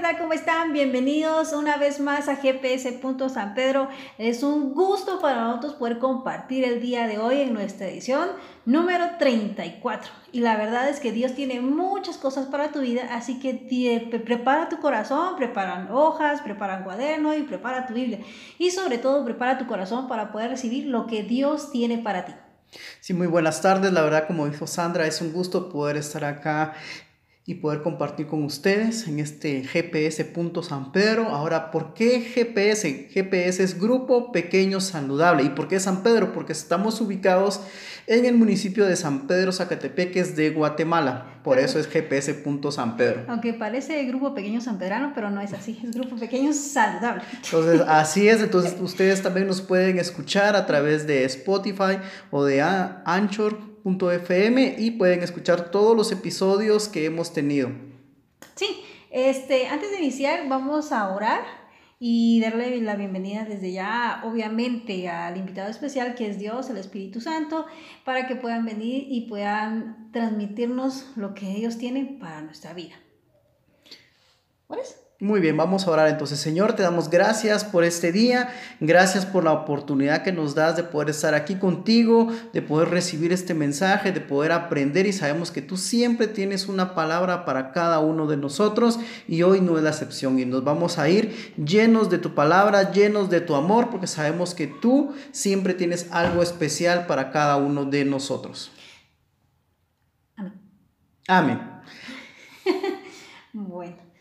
¿qué? ¿Cómo están? Bienvenidos una vez más a GPS. San Pedro. Es un gusto para nosotros poder compartir el día de hoy en nuestra edición número 34. Y la verdad es que Dios tiene muchas cosas para tu vida, así que prepara tu corazón, prepara hojas, prepara un cuaderno y prepara tu Biblia. Y sobre todo, prepara tu corazón para poder recibir lo que Dios tiene para ti. Sí, muy buenas tardes. La verdad, como dijo Sandra, es un gusto poder estar acá y poder compartir con ustedes en este GPS San Pedro. Ahora, ¿por qué GPS? GPS es Grupo Pequeño Saludable. ¿Y por qué San Pedro? Porque estamos ubicados en el municipio de San Pedro Zacatepeques de Guatemala. Por eso es GPS San Pedro. Aunque parece Grupo Pequeño San Pedrano, pero no es así, es Grupo Pequeño Saludable. Entonces, así es. Entonces, ustedes también nos pueden escuchar a través de Spotify o de Anchor FM y pueden escuchar todos los episodios que hemos tenido. Sí, este, antes de iniciar vamos a orar y darle la bienvenida desde ya, obviamente, al invitado especial que es Dios, el Espíritu Santo, para que puedan venir y puedan transmitirnos lo que ellos tienen para nuestra vida. ¿Cuáles? Muy bien, vamos a orar entonces. Señor, te damos gracias por este día, gracias por la oportunidad que nos das de poder estar aquí contigo, de poder recibir este mensaje, de poder aprender y sabemos que tú siempre tienes una palabra para cada uno de nosotros y hoy no es la excepción y nos vamos a ir llenos de tu palabra, llenos de tu amor, porque sabemos que tú siempre tienes algo especial para cada uno de nosotros. Amén. Amén. bueno.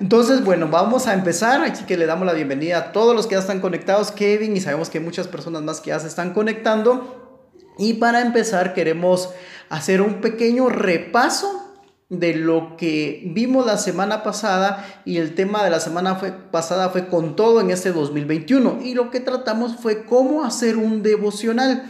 Entonces, bueno, vamos a empezar. Así que le damos la bienvenida a todos los que ya están conectados, Kevin, y sabemos que muchas personas más que ya se están conectando. Y para empezar, queremos hacer un pequeño repaso de lo que vimos la semana pasada y el tema de la semana fue, pasada fue con todo en este 2021 y lo que tratamos fue cómo hacer un devocional.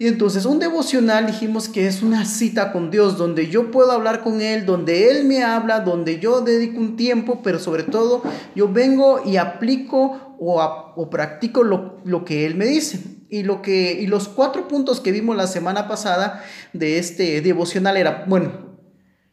Y entonces un devocional dijimos que es una cita con Dios, donde yo puedo hablar con Él, donde Él me habla, donde yo dedico un tiempo, pero sobre todo yo vengo y aplico o, o practico lo, lo, que Él me dice. Y, lo que, y los cuatro puntos que vimos la semana pasada de este devocional era, bueno,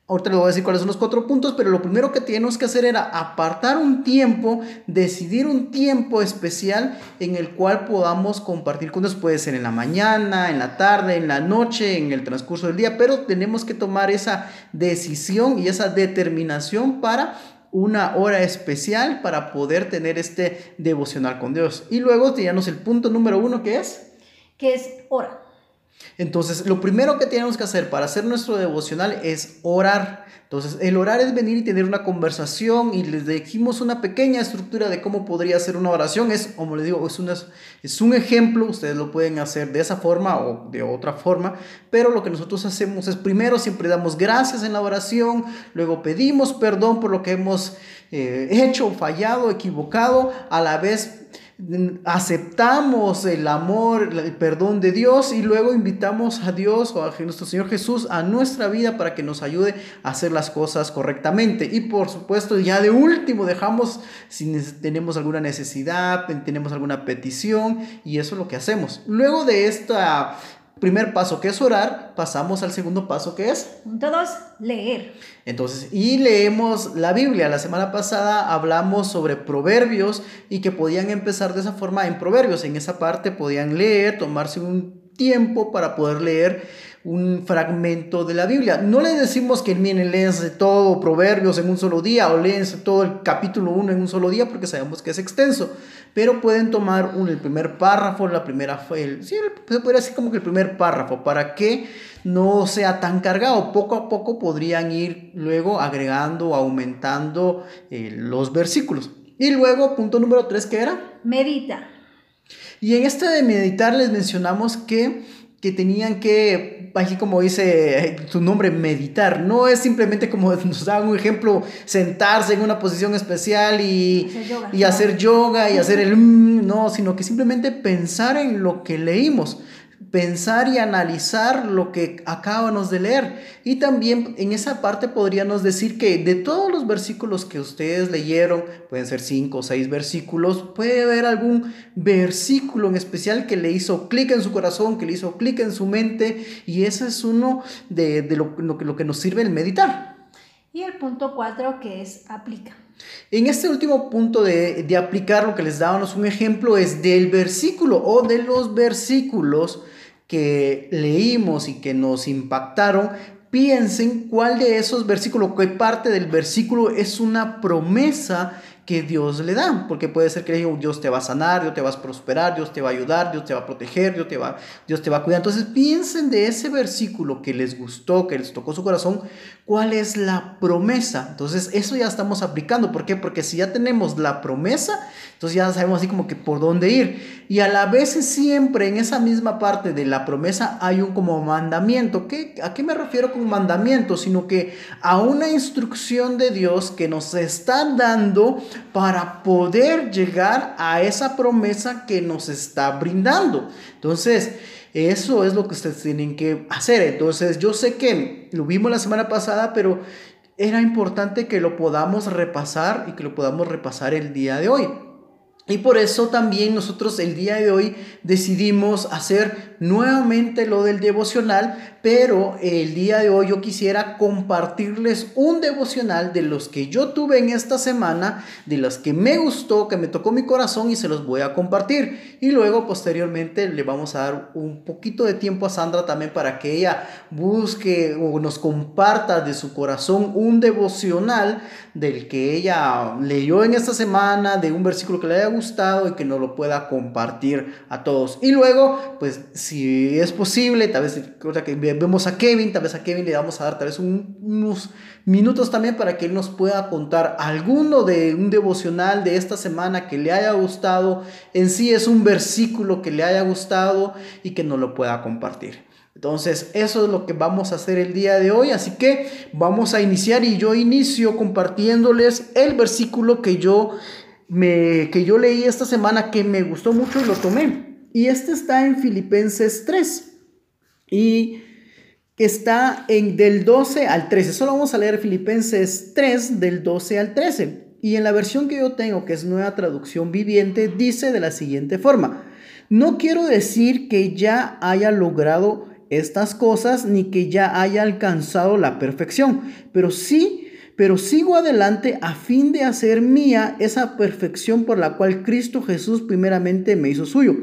Ahorita les voy a decir cuáles son los cuatro puntos, pero lo primero que tenemos que hacer era apartar un tiempo, decidir un tiempo especial en el cual podamos compartir con Dios. Puede ser en la mañana, en la tarde, en la noche, en el transcurso del día, pero tenemos que tomar esa decisión y esa determinación para una hora especial para poder tener este devocional con Dios. Y luego teníamos el punto número uno que es... Que es hora. Entonces, lo primero que tenemos que hacer para hacer nuestro devocional es orar. Entonces, el orar es venir y tener una conversación y les dijimos una pequeña estructura de cómo podría ser una oración. Es, como les digo, es, una, es un ejemplo, ustedes lo pueden hacer de esa forma o de otra forma, pero lo que nosotros hacemos es primero siempre damos gracias en la oración, luego pedimos perdón por lo que hemos eh, hecho, fallado, equivocado, a la vez aceptamos el amor, el perdón de Dios y luego invitamos a Dios o a nuestro Señor Jesús a nuestra vida para que nos ayude a hacer las cosas correctamente. Y por supuesto, ya de último dejamos si tenemos alguna necesidad, tenemos alguna petición y eso es lo que hacemos. Luego de esta primer paso que es orar, pasamos al segundo paso que es... Punto dos, leer. Entonces, y leemos la Biblia. La semana pasada hablamos sobre proverbios y que podían empezar de esa forma en proverbios. En esa parte podían leer, tomarse un tiempo para poder leer un fragmento de la Biblia. No le decimos que miren, léense todo Proverbios en un solo día o léense todo el capítulo 1 en un solo día porque sabemos que es extenso, pero pueden tomar un, el primer párrafo, la primera, el, sí, se podría decir como que el primer párrafo para que no sea tan cargado. Poco a poco podrían ir luego agregando, aumentando eh, los versículos. Y luego, punto número 3, ¿qué era? Medita. Y en este de meditar les mencionamos que, que tenían que así como dice su nombre, meditar. No es simplemente como nos da un ejemplo, sentarse en una posición especial y y hacer yoga y hacer el... Mm, no, sino que simplemente pensar en lo que leímos pensar y analizar lo que acabamos de leer. Y también en esa parte podríamos decir que de todos los versículos que ustedes leyeron, pueden ser cinco o seis versículos, puede haber algún versículo en especial que le hizo clic en su corazón, que le hizo clic en su mente, y ese es uno de, lo, lo, lo que nos sirve el meditar. Y el punto cuatro que es aplica. En este último punto de, de aplicar lo que les dábamos un ejemplo es del versículo o de los versículos que leímos y que nos impactaron, piensen cuál de esos versículos, qué parte del versículo es una promesa que Dios le da, porque puede ser que Dios te va a sanar, Dios te va a prosperar, Dios te va a ayudar, Dios te va a proteger, Dios te va, Dios te va a cuidar. Entonces piensen de ese versículo que les gustó, que les tocó su corazón, cuál es la promesa. Entonces eso ya estamos aplicando. ¿Por qué? Porque si ya tenemos la promesa, entonces ya sabemos así como que por dónde ir. Y a la vez siempre en esa misma parte de la promesa hay un como mandamiento. ¿Qué, ¿A qué me refiero con mandamiento? Sino que a una instrucción de Dios que nos está dando para poder llegar a esa promesa que nos está brindando. Entonces, eso es lo que ustedes tienen que hacer. Entonces, yo sé que lo vimos la semana pasada, pero era importante que lo podamos repasar y que lo podamos repasar el día de hoy. Y por eso también nosotros el día de hoy decidimos hacer nuevamente lo del devocional, pero el día de hoy yo quisiera compartirles un devocional de los que yo tuve en esta semana, de los que me gustó, que me tocó mi corazón y se los voy a compartir. Y luego posteriormente le vamos a dar un poquito de tiempo a Sandra también para que ella busque o nos comparta de su corazón un devocional del que ella leyó en esta semana, de un versículo que le haya gustado y que nos lo pueda compartir a todos. Y luego, pues si es posible, tal vez que vemos a Kevin, tal vez a Kevin le vamos a dar tal vez unos minutos también para que él nos pueda contar alguno de un devocional de esta semana que le haya gustado. En sí es un versículo que le haya gustado y que nos lo pueda compartir. Entonces, eso es lo que vamos a hacer el día de hoy. Así que vamos a iniciar y yo inicio compartiéndoles el versículo que yo, me, que yo leí esta semana que me gustó mucho y lo tomé. Y este está en Filipenses 3. Y está en del 12 al 13. Solo vamos a leer Filipenses 3 del 12 al 13. Y en la versión que yo tengo, que es nueva traducción viviente, dice de la siguiente forma. No quiero decir que ya haya logrado estas cosas ni que ya haya alcanzado la perfección, pero sí, pero sigo adelante a fin de hacer mía esa perfección por la cual Cristo Jesús primeramente me hizo suyo.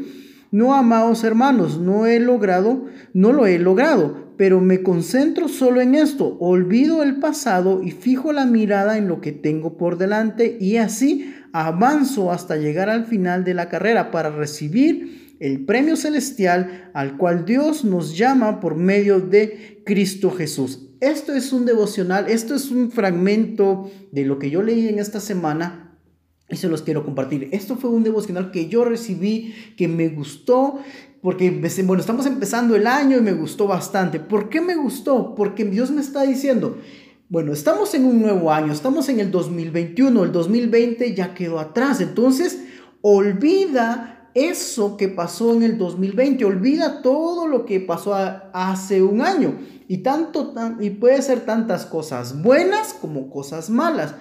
No, amados hermanos, no he logrado, no lo he logrado, pero me concentro solo en esto, olvido el pasado y fijo la mirada en lo que tengo por delante y así avanzo hasta llegar al final de la carrera para recibir el premio celestial al cual Dios nos llama por medio de Cristo Jesús. Esto es un devocional, esto es un fragmento de lo que yo leí en esta semana y se los quiero compartir. Esto fue un devocional que yo recibí, que me gustó, porque, bueno, estamos empezando el año y me gustó bastante. ¿Por qué me gustó? Porque Dios me está diciendo, bueno, estamos en un nuevo año, estamos en el 2021, el 2020 ya quedó atrás, entonces olvida eso que pasó en el 2020, olvida todo lo que pasó hace un año y tanto y puede ser tantas cosas buenas como cosas malas.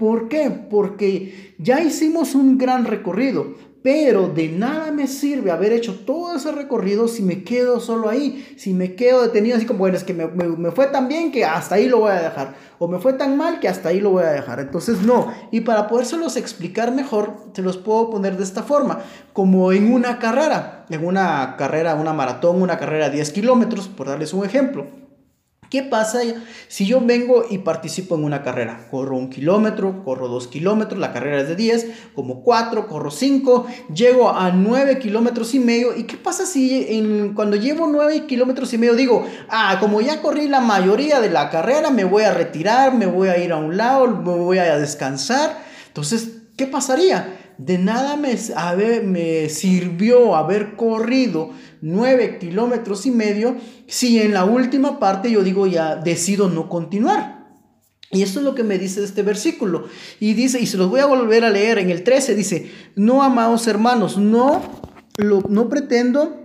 ¿Por qué? Porque ya hicimos un gran recorrido, pero de nada me sirve haber hecho todo ese recorrido si me quedo solo ahí, si me quedo detenido así como, bueno, es que me, me, fue tan bien que hasta ahí lo voy a dejar, o me fue tan mal que hasta ahí lo voy a dejar. Entonces, no. Y para podérselos explicar mejor, se los puedo poner de esta forma, como en una carrera, en una carrera, una maratón, una carrera de 10 kilómetros, por darles un ejemplo. ¿Qué pasa si yo vengo y participo en una carrera? Corro un kilómetro, corro dos kilómetros, la carrera es de 10, como cuatro, corro cinco, llego a nueve kilómetros y medio. ¿Y qué pasa si cuando llevo nueve kilómetros y medio digo, ah, como ya corrí la mayoría de la carrera, me voy a retirar, me voy a ir a un lado, me voy a descansar? Entonces, ¿qué pasaría? De nada me sirvió haber corrido 9 kilómetros y medio si en la última parte yo digo ya decido no continuar. Y esto es lo que me dice este versículo. Y dice, y se los voy a volver a leer en el 13, dice, no amados hermanos, no, lo, no pretendo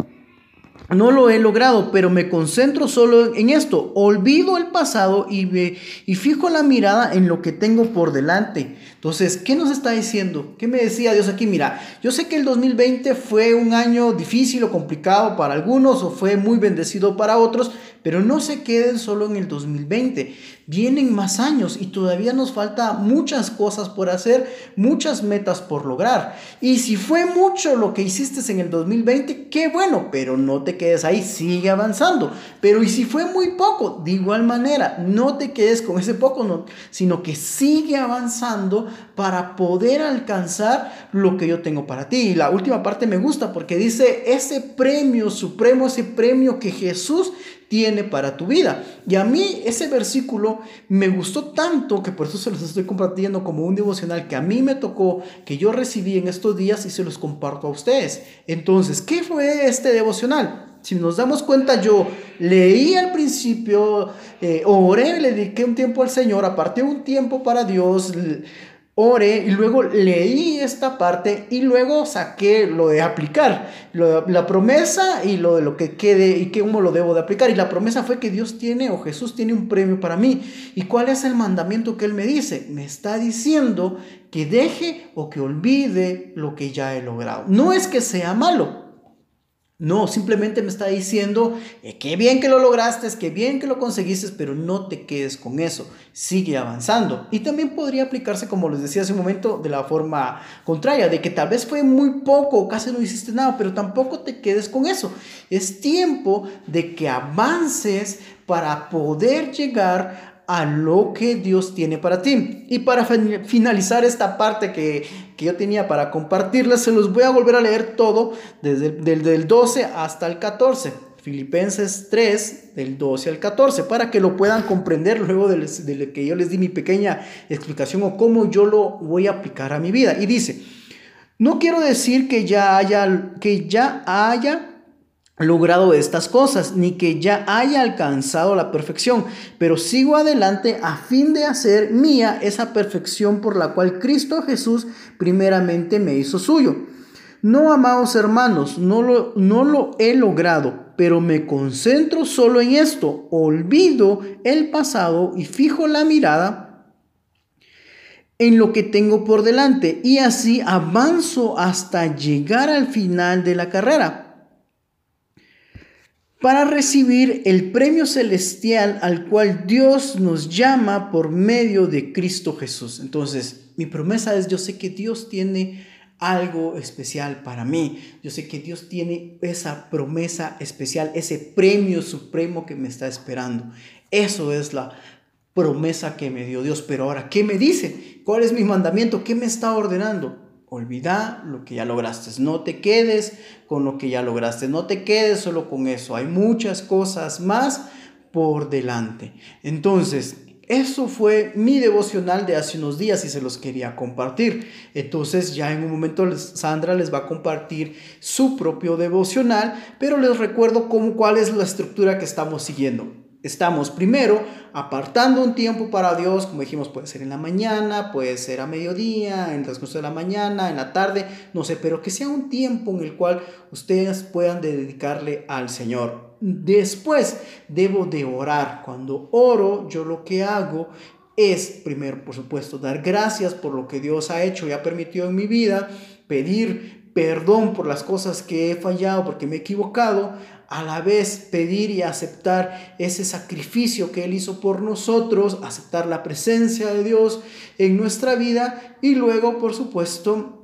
no lo he logrado, pero me concentro solo en esto. Olvido el pasado y, y fijo la mirada en lo que tengo por delante. Entonces, ¿qué nos está diciendo? ¿Qué me decía Dios aquí? Mira, yo sé que el 2020 fue un año difícil o complicado para algunos o fue muy bendecido para otros, pero no se queden solo en el 2020. Vienen más años y todavía nos falta muchas cosas por hacer, muchas metas por lograr. Y si fue mucho lo que hiciste en el 2020, qué bueno, pero no te quedes ahí, sigue avanzando. Pero y si fue muy poco, de igual manera, no te quedes con ese poco, no, sino que sigue avanzando para poder alcanzar lo que yo tengo para ti. Y la última parte me gusta porque dice ese premio supremo, ese premio que Jesús tiene para tu vida. Y a mí ese versículo me gustó tanto que por eso se los estoy compartiendo como un devocional que a mí me tocó, que yo recibí en estos días y se los comparto a ustedes. Entonces, ¿qué fue este devocional? Si nos damos cuenta, yo leí al principio, eh, oré, le dediqué un tiempo al Señor, aparté un tiempo para Dios, oré y luego leí esta parte y luego saqué lo de aplicar, la promesa y lo de lo que quede y cómo lo debo de aplicar. Y la promesa fue que Dios tiene o Jesús tiene un premio para mí. ¿Y cuál es el mandamiento que Él me dice? Me está diciendo que deje o que olvide lo que ya he logrado. No es que sea malo, no, simplemente me está diciendo que qué bien que lo lograste, qué bien que lo conseguiste, pero no te quedes con eso, sigue avanzando. Y también podría aplicarse, como les decía hace un momento, de la forma contraria, de que tal vez fue muy poco casi no hiciste nada, pero tampoco te quedes con eso. Es tiempo de que avances para poder llegar a lo que Dios tiene para ti. Y para finalizar esta parte que, yo tenía para compartirles, se los voy a volver a leer todo desde el del 12 hasta el 14. Filipenses 3, del 12 al 14, para que lo puedan comprender luego de, de que yo les di mi pequeña explicación o cómo yo lo voy a aplicar a mi vida. Y dice, no quiero decir que ya haya, que ya haya logrado estas cosas, ni que ya haya alcanzado la perfección, pero sigo adelante a fin de hacer mía esa perfección por la cual Cristo Jesús primeramente me hizo suyo. No, amados hermanos, no lo, no lo he logrado, pero me concentro solo en esto, olvido el pasado y fijo la mirada en lo que tengo por delante y así avanzo hasta llegar al final de la carrera para recibir el premio celestial al cual Dios nos llama por medio de Cristo Jesús. Entonces, mi promesa es, yo sé que Dios tiene algo especial para mí. Yo sé que Dios tiene esa promesa especial, ese premio supremo que me está esperando. Eso es la promesa que me dio Dios. Pero ahora, ¿qué me dice? ¿Cuál es mi mandamiento? ¿Qué me está ordenando? Olvida lo que ya lograste. No te quedes con lo que ya lograste. No te quedes solo con eso. Hay muchas cosas más por delante. Entonces, eso fue mi devocional de hace unos días y se los quería compartir. Entonces ya en un momento Sandra les va a compartir su propio devocional, pero les recuerdo cómo, cuál es la estructura que estamos siguiendo. Estamos primero apartando un tiempo para Dios, como dijimos, puede ser en la mañana, puede ser a mediodía, en el transcurso de la mañana, en la tarde, no sé, pero que sea un tiempo en el cual ustedes puedan dedicarle al Señor. Después debo de orar. Cuando oro, yo lo que hago es, primero, por supuesto, dar gracias por lo que Dios ha hecho y ha permitido en mi vida, pedir perdón por las cosas que he fallado, porque me he equivocado, a la vez pedir y aceptar ese sacrificio que Él hizo por nosotros, aceptar la presencia de Dios en nuestra vida y luego, por supuesto,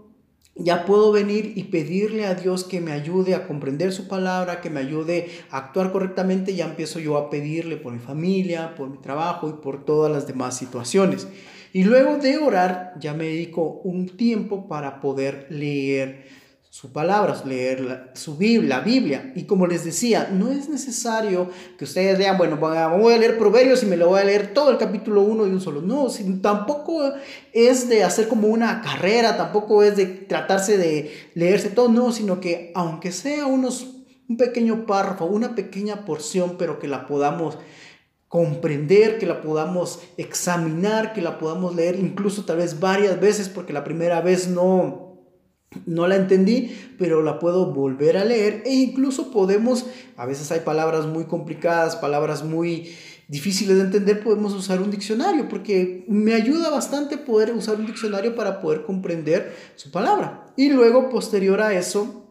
ya puedo venir y pedirle a Dios que me ayude a comprender su palabra, que me ayude a actuar correctamente. Ya empiezo yo a pedirle por mi familia, por mi trabajo y por todas las demás situaciones. Y luego de orar, ya me dedico un tiempo para poder leer su palabra, leer su Biblia, la Biblia. Y como les decía, no es necesario que ustedes vean, bueno, voy a leer Proverbios y me lo voy a leer todo el capítulo 1 de un solo. No, tampoco es de hacer como una carrera, tampoco es de tratarse de leerse todo, no, sino que aunque sea unos, un pequeño párrafo, una pequeña porción, pero que la podamos comprender, que la podamos examinar, que la podamos leer incluso tal vez varias veces, porque la primera vez no no la entendí, pero la puedo volver a leer e incluso podemos, a veces hay palabras muy complicadas, palabras muy difíciles de entender, podemos usar un diccionario, porque me ayuda bastante poder usar un diccionario para poder comprender su palabra. Y luego, posterior a eso,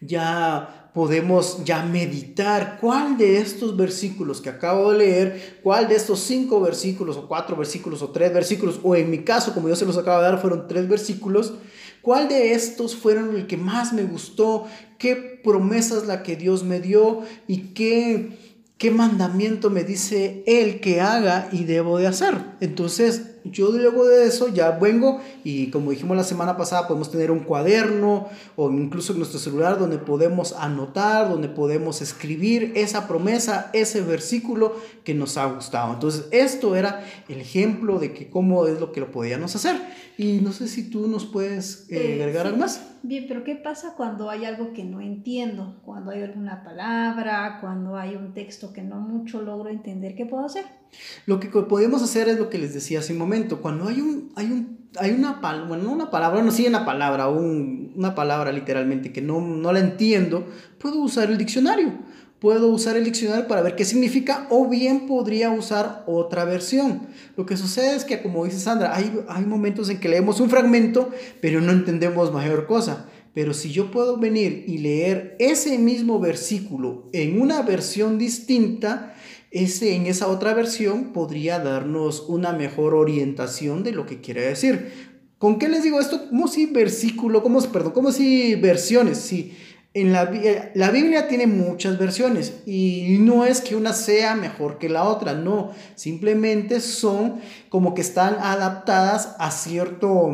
ya podemos ya meditar cuál de estos versículos que acabo de leer, cuál de estos cinco versículos o cuatro versículos o tres versículos, o en mi caso, como yo se los acabo de dar, fueron tres versículos, cuál de estos fueron el que más me gustó, qué promesas la que Dios me dio y qué qué mandamiento me dice Él que haga y debo de hacer. Entonces, yo luego de eso ya vengo y como dijimos la semana pasada, podemos tener un cuaderno o incluso en nuestro celular donde podemos anotar, donde podemos escribir esa promesa, ese versículo que nos ha gustado. Entonces, esto era el ejemplo de que cómo es lo que lo podíamos hacer. Y no sé si tú nos puedes eh, eh, agregar algo más. Bien, pero ¿qué pasa cuando hay algo que no entiendo? Cuando hay alguna palabra, cuando hay un texto que no mucho logro entender, ¿qué puedo hacer? Lo que podemos hacer es lo que les decía hace un momento. Cuando hay un, hay un, hay una palabra, bueno, no una palabra, no sí una palabra, un, una palabra literalmente que no, no la entiendo, puedo usar el diccionario puedo usar el diccionario para ver qué significa o bien podría usar otra versión. Lo que sucede es que, como dice Sandra, hay, hay momentos en que leemos un fragmento, pero no entendemos mayor cosa. Pero si yo puedo venir y leer ese mismo versículo en una versión distinta, ese, en esa otra versión podría darnos una mejor orientación de lo que quiere decir. ¿Con qué les digo esto? Como si versículo, como, perdón, como si versiones, si en la, eh, la, Biblia tiene muchas versiones y no es que una sea mejor que la otra, no, simplemente son como que están adaptadas a cierto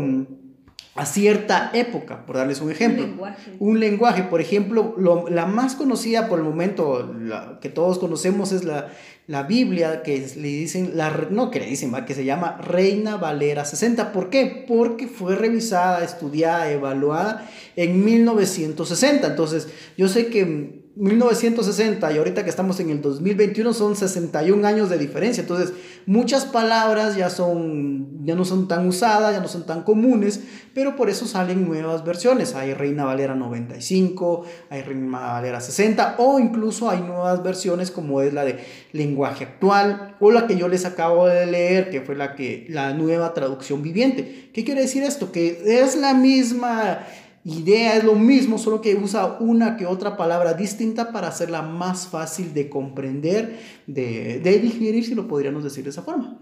a cierta época, por darles un ejemplo. Un lenguaje. Un lenguaje, por ejemplo, la más conocida por el momento, que todos conocemos es la, la Biblia, que le dicen, la, no que le dicen, que se llama Reina Valera 60. ¿Por qué? Porque fue revisada, estudiada, evaluada en 1960. Entonces, yo sé que 1960 y ahorita que estamos en el 2021 son 61 años de diferencia. Entonces, muchas palabras ya son ya no son tan usadas, ya no son tan comunes, pero por eso salen nuevas versiones. Hay Reina Valera 95, hay Reina Valera 60 o incluso hay nuevas versiones como es la de lenguaje actual o la que yo les acabo de leer, que fue la que la nueva traducción viviente. ¿Qué quiere decir esto? Que es la misma idea es lo mismo, solo que usa una que otra palabra distinta para hacerla más fácil de comprender, de, de digerir, si lo podríamos decir de esa forma.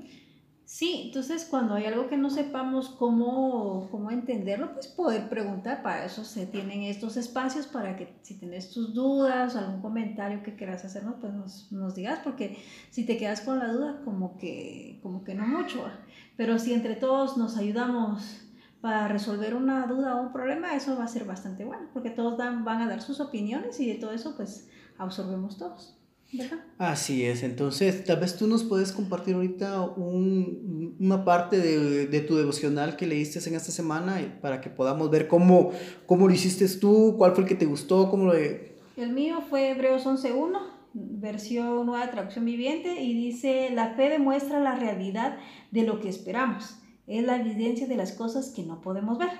Sí, entonces cuando hay algo que no sepamos cómo, cómo entenderlo, pues poder preguntar, para eso se tienen estos espacios para que si tienes tus dudas, algún comentario que quieras hacernos, pues nos, nos, digas, porque si te quedas con la duda, como que, como que no mucho, pero si entre todos nos ayudamos para resolver una duda o un problema, eso va a ser bastante bueno, porque todos dan, van a dar sus opiniones y de todo eso pues absorbemos todos. ¿verdad? Así es, entonces tal vez tú nos puedes compartir ahorita un, una parte de, de, tu devocional que leíste en esta semana para que podamos ver cómo, cómo lo hiciste tú, cuál fue el que te gustó, cómo lo... El mío fue Hebreos 11.1, versión nueva traducción viviente, y dice, la fe demuestra la realidad de lo que esperamos es la evidencia de las cosas que no podemos ver.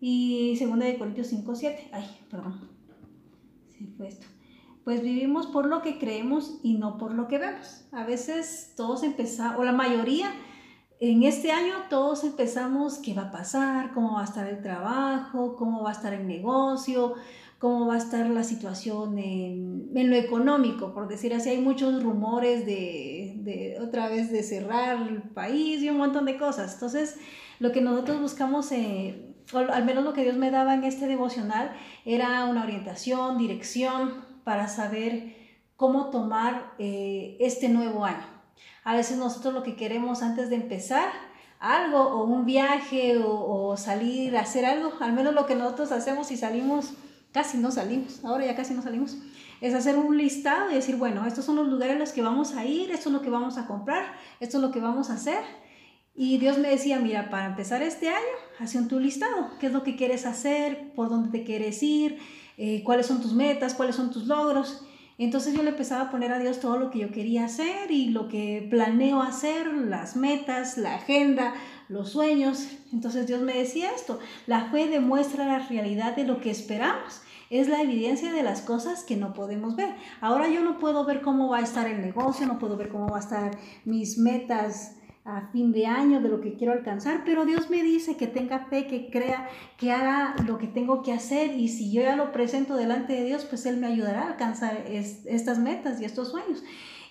Y 2 de Corintios 5, 7. Ay, perdón. Sí, fue esto. Pues vivimos por lo que creemos y no por lo que vemos. A veces todos empezamos, o la mayoría, en este año todos empezamos qué va a pasar, cómo va a estar el trabajo, cómo va a estar el negocio, cómo va a estar la situación en, en, lo económico, por decir así, hay muchos rumores de, de, otra vez de cerrar el país y un montón de cosas. Entonces, lo que nosotros buscamos, eh, o al menos lo que Dios me daba en este devocional, era una orientación, dirección para saber cómo tomar eh, este nuevo año. A veces nosotros lo que queremos antes de empezar algo o un viaje o, o salir a hacer algo, al menos lo que nosotros hacemos y salimos casi no salimos, ahora ya casi no salimos, es hacer un listado y decir, bueno, estos son los lugares a los que vamos a ir, esto es lo que vamos a comprar, esto es lo que vamos a hacer. Y Dios me decía, mira, para empezar este año, haz un tu listado, qué es lo que quieres hacer, por dónde te quieres ir, eh, cuáles son tus metas, cuáles son tus logros. Entonces yo le empezaba a poner a Dios todo lo que yo quería hacer y lo que planeo hacer, las metas, la agenda, los sueños. Entonces Dios me decía esto, la fe demuestra la realidad de lo que esperamos. Es la evidencia de las cosas que no podemos ver. Ahora yo no puedo ver cómo va a estar el negocio, no puedo ver cómo va a estar mis metas a fin de año de lo que quiero alcanzar, pero Dios me dice que tenga fe, que crea, que haga lo que tengo que hacer y si yo ya lo presento delante de Dios, pues Él me ayudará a alcanzar estas metas y estos sueños.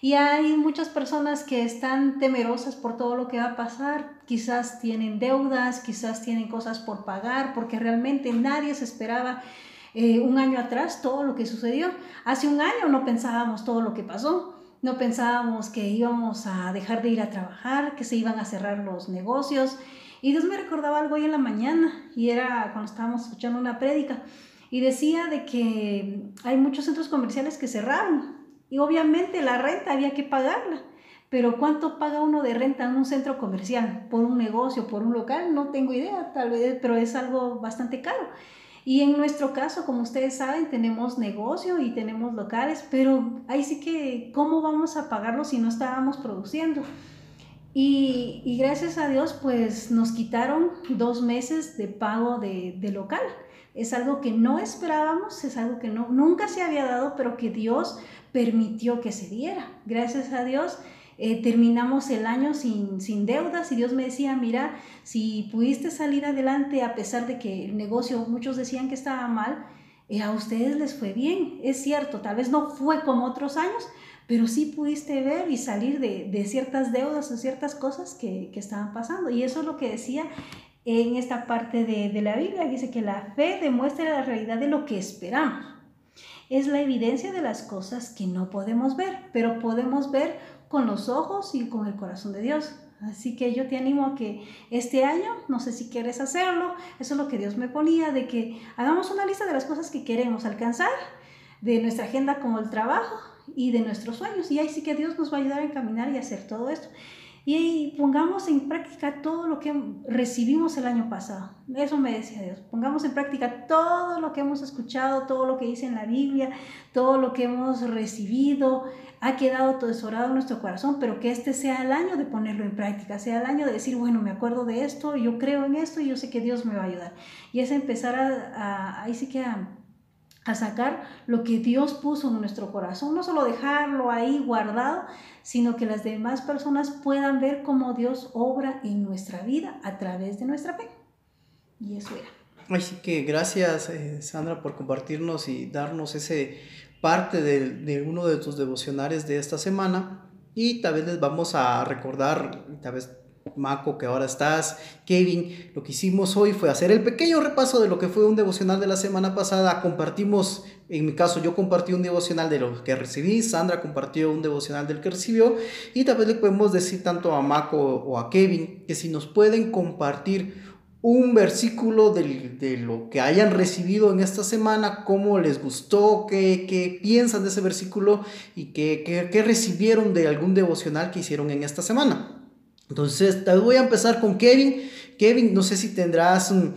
Y hay muchas personas que están temerosas por todo lo que va a pasar, quizás tienen deudas, quizás tienen cosas por pagar, porque realmente nadie se esperaba eh, un año atrás todo lo que sucedió. Hace un año no pensábamos todo lo que pasó. No pensábamos que íbamos a dejar de ir a trabajar, que se iban a cerrar los negocios. Y Dios me recordaba algo hoy en la mañana, y era cuando estábamos escuchando una prédica, y decía de que hay muchos centros comerciales que cerraron, y obviamente la renta había que pagarla. Pero ¿cuánto paga uno de renta en un centro comercial? ¿Por un negocio, por un local? No tengo idea, tal vez, pero es algo bastante caro. Y en nuestro caso, como ustedes saben, tenemos negocio y tenemos locales, pero ahí sí que, ¿cómo vamos a pagarlo si no estábamos produciendo? Y, y gracias a Dios, pues nos quitaron dos meses de pago de, de, local. Es algo que no esperábamos, es algo que no, nunca se había dado, pero que Dios permitió que se diera. Gracias a Dios eh, terminamos el año sin, sin deudas y Dios me decía, mira, si pudiste salir adelante a pesar de que el negocio, muchos decían que estaba mal, eh, a ustedes les fue bien, es cierto, tal vez no fue como otros años, pero sí pudiste ver y salir de, de ciertas deudas o ciertas cosas que, que, estaban pasando. Y eso es lo que decía en esta parte de, de la Biblia, dice que la fe demuestra la realidad de lo que esperamos. Es la evidencia de las cosas que no podemos ver, pero podemos ver con los ojos y con el corazón de Dios. Así que yo te animo a que este año, no sé si quieres hacerlo, eso es lo que Dios me ponía, de que hagamos una lista de las cosas que queremos alcanzar, de nuestra agenda como el trabajo y de nuestros sueños. Y ahí sí que Dios nos va a ayudar a encaminar y hacer todo esto. Y pongamos en práctica todo lo que recibimos el año pasado. Eso me decía Dios. Pongamos en práctica todo lo que hemos escuchado, todo lo que dice en la Biblia, todo lo que hemos recibido. Ha quedado tesorado en nuestro corazón, pero que este sea el año de ponerlo en práctica, sea el año de decir, bueno, me acuerdo de esto, yo creo en esto y yo sé que Dios me va a ayudar. Y es empezar a, ahí sí que a a sacar lo que Dios puso en nuestro corazón, no solo dejarlo ahí guardado, sino que las demás personas puedan ver cómo Dios obra en nuestra vida a través de nuestra fe. Y eso era. Así que gracias, eh, Sandra, por compartirnos y darnos ese parte de, uno de tus devocionales de esta semana. Y tal vez les vamos a recordar, tal vez Maco, que ahora estás, Kevin, lo que hicimos hoy fue hacer el pequeño repaso de lo que fue un devocional de la semana pasada. Compartimos, en mi caso, yo compartí un devocional de lo que recibí, Sandra compartió un devocional del que recibió, y tal vez le podemos decir tanto a Maco o a Kevin que si nos pueden compartir un versículo de, de lo que hayan recibido en esta semana, cómo les gustó, qué, qué piensan de ese versículo y qué, qué, recibieron de algún devocional que hicieron en esta semana. Entonces, voy a empezar con Kevin. Kevin, no sé si tendrás un,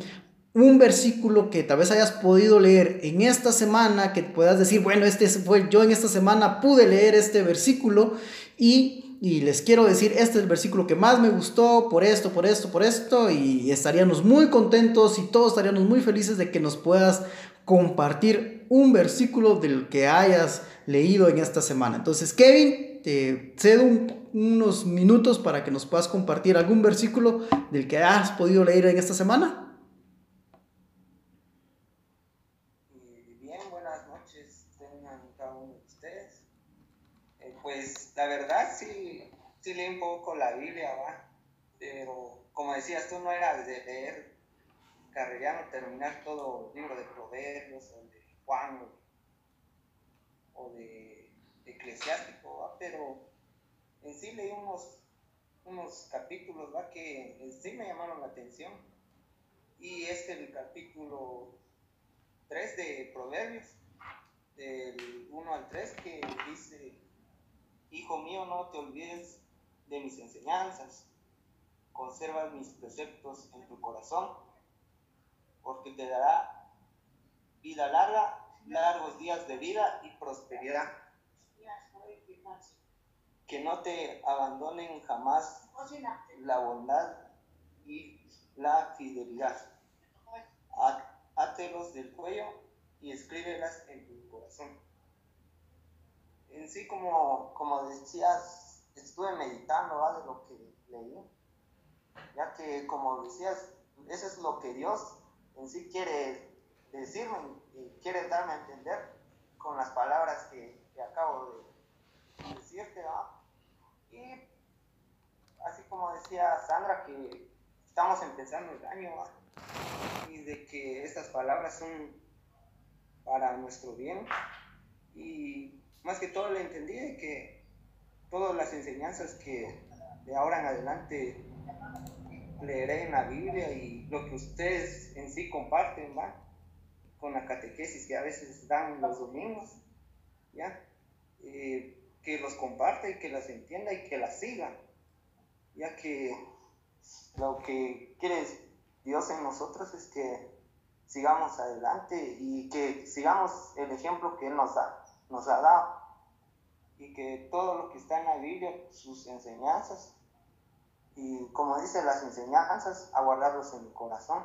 un, versículo que tal vez hayas podido leer en esta semana, que puedas decir, bueno, este fue yo en esta semana pude leer este versículo y, y les quiero decir, este es el versículo que más me gustó por esto, por esto, por esto, y estaríamos muy contentos y todos estaríamos muy felices de que nos puedas compartir un versículo del que hayas leído en esta semana. Entonces, Kevin, te cedo unos minutos para que nos puedas compartir algún versículo del que has podido leer en esta semana. Bien, buenas noches, tengan cada uno de ustedes. Eh, pues la verdad sí, sí leí un poco la Biblia, ¿va? pero como decías, tú no eras de leer carreriano, terminar todo el libro de Proverbios o de Juan o de eclesiástico, pero en sí leí unos, unos capítulos ¿va? que en sí me llamaron la atención. Y es el capítulo 3 de Proverbios, del 1 al 3, que dice, Hijo mío, no te olvides de mis enseñanzas, conserva mis preceptos en tu corazón, porque te dará vida larga largos días de vida y prosperidad. que no te abandonen jamás la bondad y la fidelidad. Átelos del cuello y escríbelas en tu corazón. En sí, como, como decías, estuve meditando de lo que leí, ya que como decías, eso es lo que Dios en sí quiere decirme y quiere darme a entender con las palabras que, acabo de decirte. Y así como decía Sandra, que estamos empezando el año y de que estas palabras son para nuestro bien. Y más que todo le entendí que todas las enseñanzas que de ahora en adelante leeré en la Biblia y lo que ustedes en sí comparten, ¿va? Con la catequesis que a veces dan los domingos, ¿ya? Eh, que los comparte y que las entienda y que las siga, ya que lo que quiere Dios en nosotros es que sigamos adelante y que sigamos el ejemplo que Él nos, da, nos ha dado y que todo lo que está en la Biblia, sus enseñanzas, y como dice las enseñanzas, a guardarlos en el corazón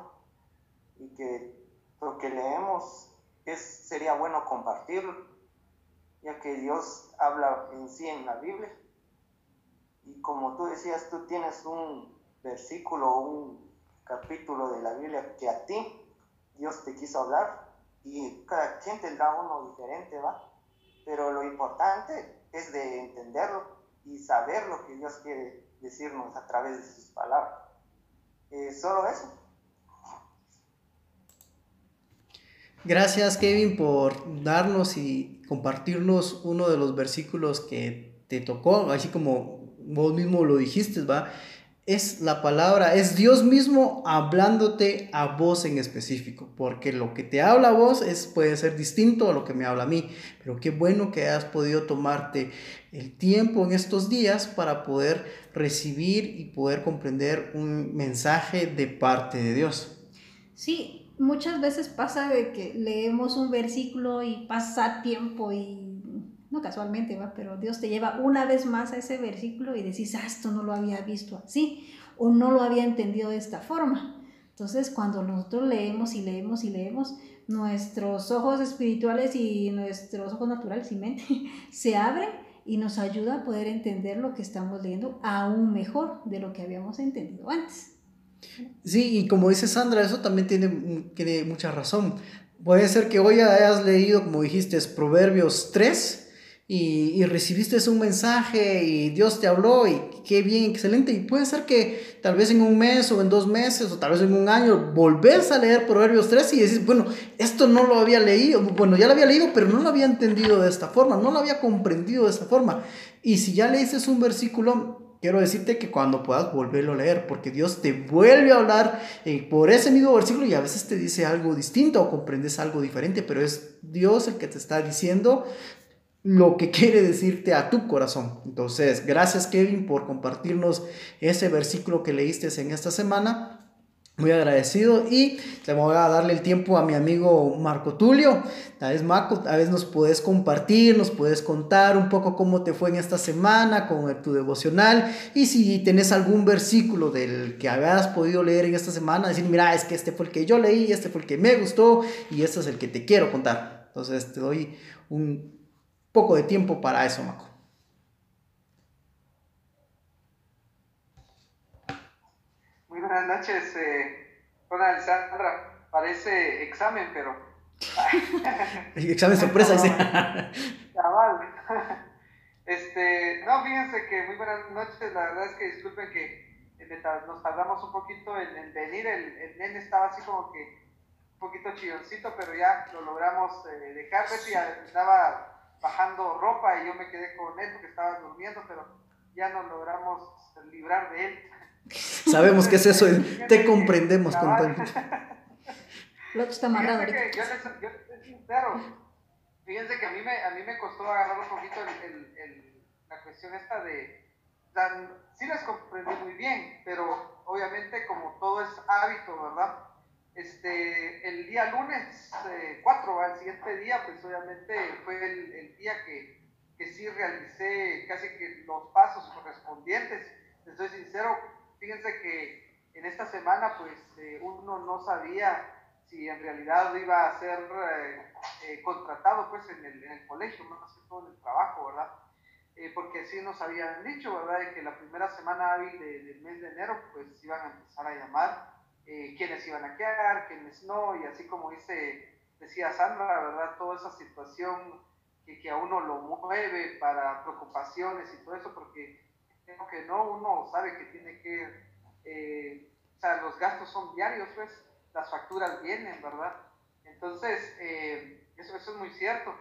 y que lo que leemos es, sería bueno compartirlo, ya que Dios habla en sí en la Biblia. Y como tú decías, tú tienes un versículo, un capítulo de la Biblia que a ti Dios te quiso hablar y cada quien tendrá uno diferente, ¿va? Pero lo importante es de entenderlo y saber lo que Dios quiere decirnos a través de sus palabras. Eh, solo eso. Gracias Kevin por darnos y compartirnos uno de los versículos que te tocó, así como vos mismo lo dijiste, ¿va? Es la palabra, es Dios mismo hablándote a vos en específico, porque lo que te habla a vos es, puede ser distinto a lo que me habla a mí, pero qué bueno que hayas podido tomarte el tiempo en estos días para poder recibir y poder comprender un mensaje de parte de Dios. Sí, muchas veces pasa de que leemos un versículo y pasa tiempo y casualmente, va, pero Dios te lleva una vez más a ese versículo y decís, ah, esto no lo había visto así o no lo había entendido de esta forma. Entonces, cuando nosotros leemos y leemos y leemos, nuestros ojos espirituales y nuestros ojos naturales y mente se abren y nos ayuda a poder entender lo que estamos leyendo aún mejor de lo que habíamos entendido antes. Sí, y como dice Sandra, eso también tiene, tiene mucha razón. Puede ser que hoy hayas leído, como dijiste, Proverbios 3, y, recibiste un mensaje y Dios te habló y qué bien, excelente. Y puede ser que tal vez en un mes o en dos meses o tal vez en un año volvés a leer Proverbios 3 y decís, bueno, esto no lo había leído, bueno, ya lo había leído, pero no lo había entendido de esta forma, no lo había comprendido de esta forma. Y si ya leíste un versículo, quiero decirte que cuando puedas volverlo a leer, porque Dios te vuelve a hablar eh, por ese mismo versículo y a veces te dice algo distinto o comprendes algo diferente, pero es Dios el que te está diciendo, lo que quiere decirte a tu corazón. Entonces, gracias Kevin por compartirnos ese versículo que leíste en esta semana. Muy agradecido y te voy a darle el tiempo a mi amigo Marco Tulio. Tal vez Marco, a veces nos puedes compartir, nos puedes contar un poco cómo te fue en esta semana con tu devocional y si tenés algún versículo del que habías podido leer en esta semana, decir, mira, es que este fue el que yo leí, este fue el que me gustó y este es el que te quiero contar. Entonces te doy un, poco de tiempo para eso, Maco. Muy buenas noches, eh, hola Alessandra. Parece examen, pero. examen sorpresa, dice. Este, no, fíjense que muy buenas noches. La verdad es que disculpen que eh, nos tardamos un poquito en, venir. El, el, nene estaba así como que un poquito chilloncito, pero ya lo logramos eh, dejar. Betty estaba bajando ropa y yo me quedé con él porque estaba durmiendo, pero ya nos logramos librar de él. Sabemos que es eso, te comprendemos con todo. Lo está amarrado. yo, les, yo sincero, fíjense que a mí me, a mí me costó agarrar un poquito el, el, la cuestión esta de, sí las comprendí muy bien, pero obviamente como todo es hábito, ¿verdad? Este, el día lunes 4, eh, al siguiente día, pues obviamente fue el, día que que sí realicé casi que los pasos correspondientes. Les soy sincero, fíjense que en esta semana pues eh, uno no sabía si en realidad iba a ser eh, eh, contratado pues en el, en el, colegio, más que todo en el trabajo, ¿verdad? porque sí nos habían dicho, ¿verdad? De que la primera semana hábil del mes de enero pues iban a empezar a llamar quiénes iban a quedar, quiénes no, y así como dice, decía Sandra, ¿verdad? Toda esa situación que, que a uno lo mueve para preocupaciones y todo eso, porque creo que no, uno sabe que tiene que, eh, o sea, los gastos son diarios, pues, las facturas vienen, ¿verdad? Entonces, eh, eso, eso es muy cierto.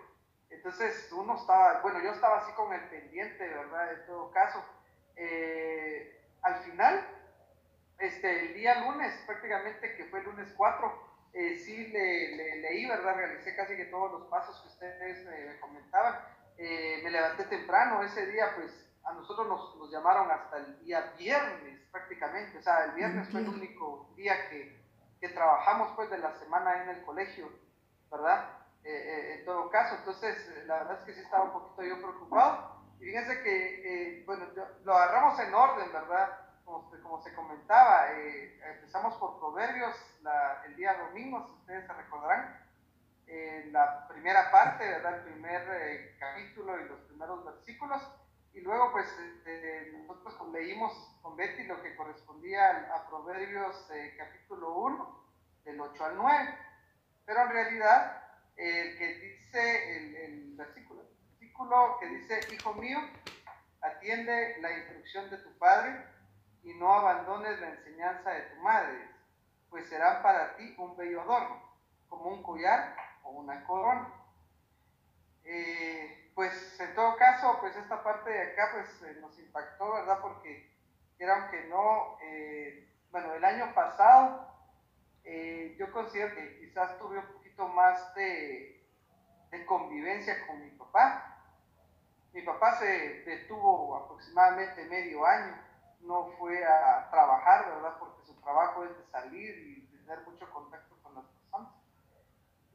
Entonces, uno estaba, bueno, yo estaba así con el pendiente, ¿verdad? En todo caso. Eh, al final, este, el día lunes, prácticamente que fue el lunes 4, eh, sí le, leí, ¿verdad? Realicé casi que todos los pasos que ustedes me, comentaban. Eh, me levanté temprano ese día, pues a nosotros nos, nos, llamaron hasta el día viernes prácticamente, o sea, el viernes fue el único día que, que, trabajamos pues de la semana en el colegio, ¿verdad? Eh, en todo caso, entonces la verdad es que sí estaba un poquito yo preocupado. Y fíjense que, bueno, lo agarramos en orden, ¿verdad? Como, se comentaba, eh, empezamos por Proverbios el día domingo, si ustedes se recordarán, eh, la primera parte, ¿verdad? el primer eh, capítulo y los primeros versículos, y luego pues nosotros leímos con Betty lo que correspondía a, Proverbios capítulo 1, del 8 al 9, pero en realidad el que dice el, el versículo, el versículo que dice, hijo mío, atiende la instrucción de tu padre, y no abandones la enseñanza de tu madre, pues serán para ti un bello adorno, como un collar o una corona. Eh, pues en todo caso, pues esta parte de acá pues eh, nos impactó, ¿verdad? Porque era aunque no, eh, bueno, el año pasado yo considero que quizás tuve un poquito más de, de convivencia con mi papá. Mi papá se detuvo aproximadamente medio año no fue a trabajar, ¿verdad? Porque su trabajo es de salir y tener mucho contacto con las personas.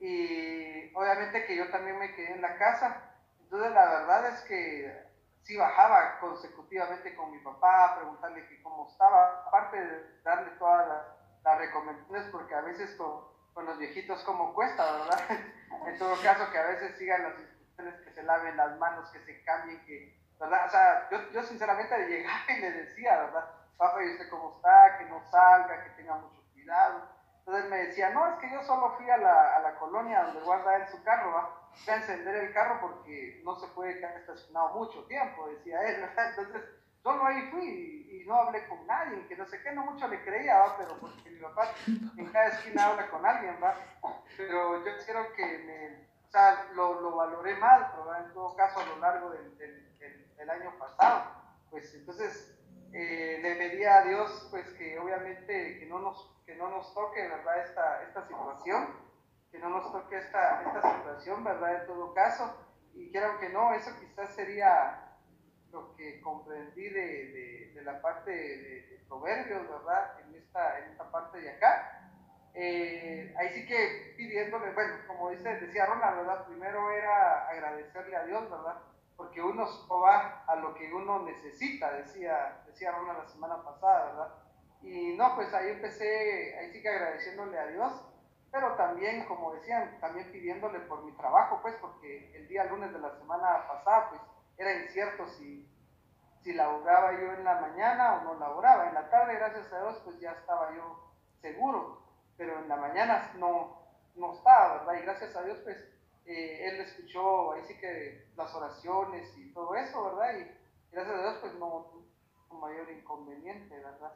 Y obviamente que yo también me quedé en la casa. Entonces la verdad es que sí bajaba consecutivamente con mi papá a preguntarle que cómo estaba, aparte de darle todas las, recomendaciones, porque a veces con, con, los viejitos como cuesta, ¿verdad? en todo caso que a veces sigan las instrucciones, que se laven las manos, que se cambien, que ¿verdad? O sea, yo, yo sinceramente le llegaba y le decía, ¿verdad? Papá, ¿y usted cómo está? Que no salga, que tenga mucho cuidado. Entonces me decía, no, es que yo solo fui a la, a la colonia donde guarda él su carro, ¿va? Fui a encender el carro porque no se puede quedar estacionado mucho tiempo, decía él, ¿verdad? Entonces, solo ahí fui y, no hablé con nadie, que no sé qué, no mucho le creía, ¿va? Pero porque mi papá en cada esquina habla con alguien, ¿va? Pero yo quiero que me, o sea, lo, lo valoré mal, ¿verdad? En todo caso, a lo largo del el año pasado. Pues entonces eh, le pedía a Dios pues que obviamente que no nos, que no nos toque, ¿verdad? Esta, esta situación, que no nos toque esta, esta situación, ¿verdad? En todo caso. Y quiero que no, eso quizás sería lo que comprendí de, de, la parte de, Proverbios, ¿verdad? En esta, en esta parte de acá. Eh, ahí sí que pidiéndole, bueno, como dice, decía Ronald, ¿verdad? Primero era agradecerle a Dios, ¿verdad? Porque uno va a lo que uno necesita, decía, decía Rona la semana pasada, ¿verdad? Y no, pues ahí empecé, ahí sí que agradeciéndole a Dios, pero también, como decían, también pidiéndole por mi trabajo, pues, porque el día lunes de la semana pasada, pues, era incierto si, si laboraba yo en la mañana o no laboraba. En la tarde, gracias a Dios, pues ya estaba yo seguro, pero en la mañana no, no estaba, ¿verdad? Y gracias a Dios, pues, eh, él escuchó ahí sí que las oraciones y todo eso, ¿verdad? Y gracias a Dios pues no un mayor inconveniente, ¿verdad?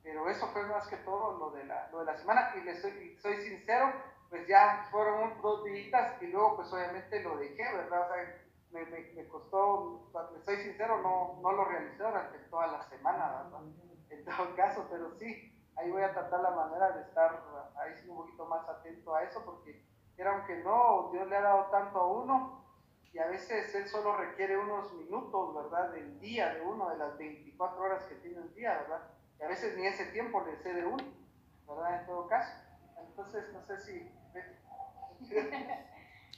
Pero eso fue más que todo lo de la, lo de la semana y le soy, soy sincero, pues ya fueron dos días y luego pues obviamente lo dejé, ¿verdad? O sea, me, me, me costó, le soy sincero, no, no lo realicé durante toda la semana, ¿verdad? En todo caso, pero sí, ahí voy a tratar la manera de estar ahí sí un poquito más atento a eso porque era aunque no, Dios le ha dado tanto a uno y a veces Él solo requiere unos minutos, ¿verdad? Del día de uno, de las 24 horas que tiene el día, ¿verdad? Y a veces ni ese tiempo le cede uno, ¿verdad? En todo caso. Entonces, no sé si...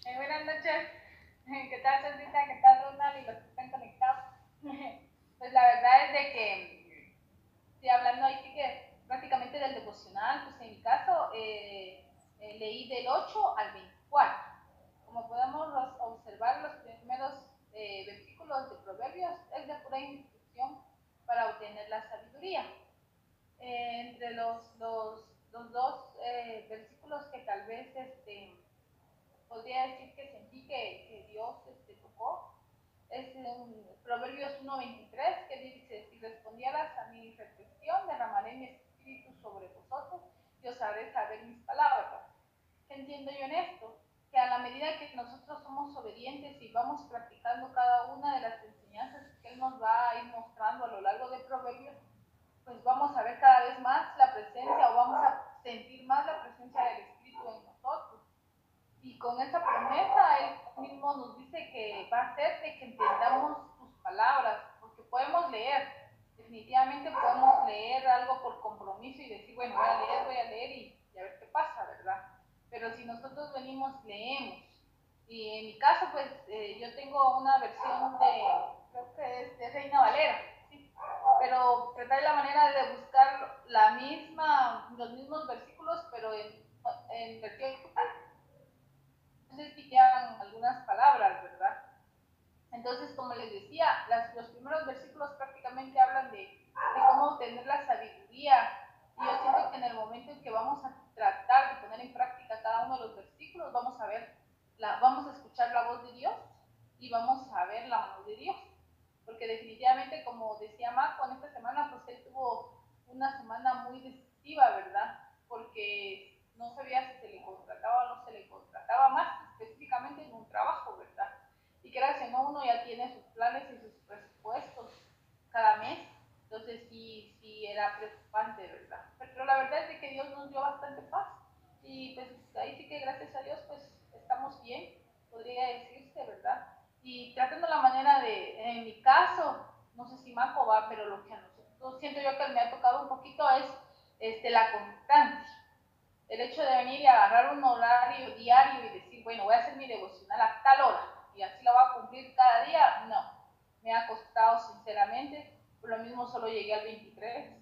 Eh, buenas noches. ¿Qué tal, Sandrita? ¿Qué tal, Ronald? Y los que están conectados. pues la verdad es de que, una semana muy decisiva, ¿verdad? Porque no sabía si se le contrataba o no se le contrataba más específicamente en un trabajo, ¿verdad? Y que si no, uno ya tiene sus planes y sus presupuestos cada mes, entonces sí, sí era preocupante, ¿verdad? Pero la verdad es que Dios nos dio bastante paz y pues ahí sí que gracias a Dios pues estamos bien, podría decirse, ¿verdad? Y tratando la manera de, en mi caso, no sé si Marco va, pero lo nosotros siento yo que me ha tocado un poquito es este, la constancia el hecho de venir y agarrar un horario diario y decir, bueno, voy a hacer mi devocional a tal hora y así lo voy a cumplir cada día, no. Me ha costado sinceramente, por lo mismo solo llegué al 23.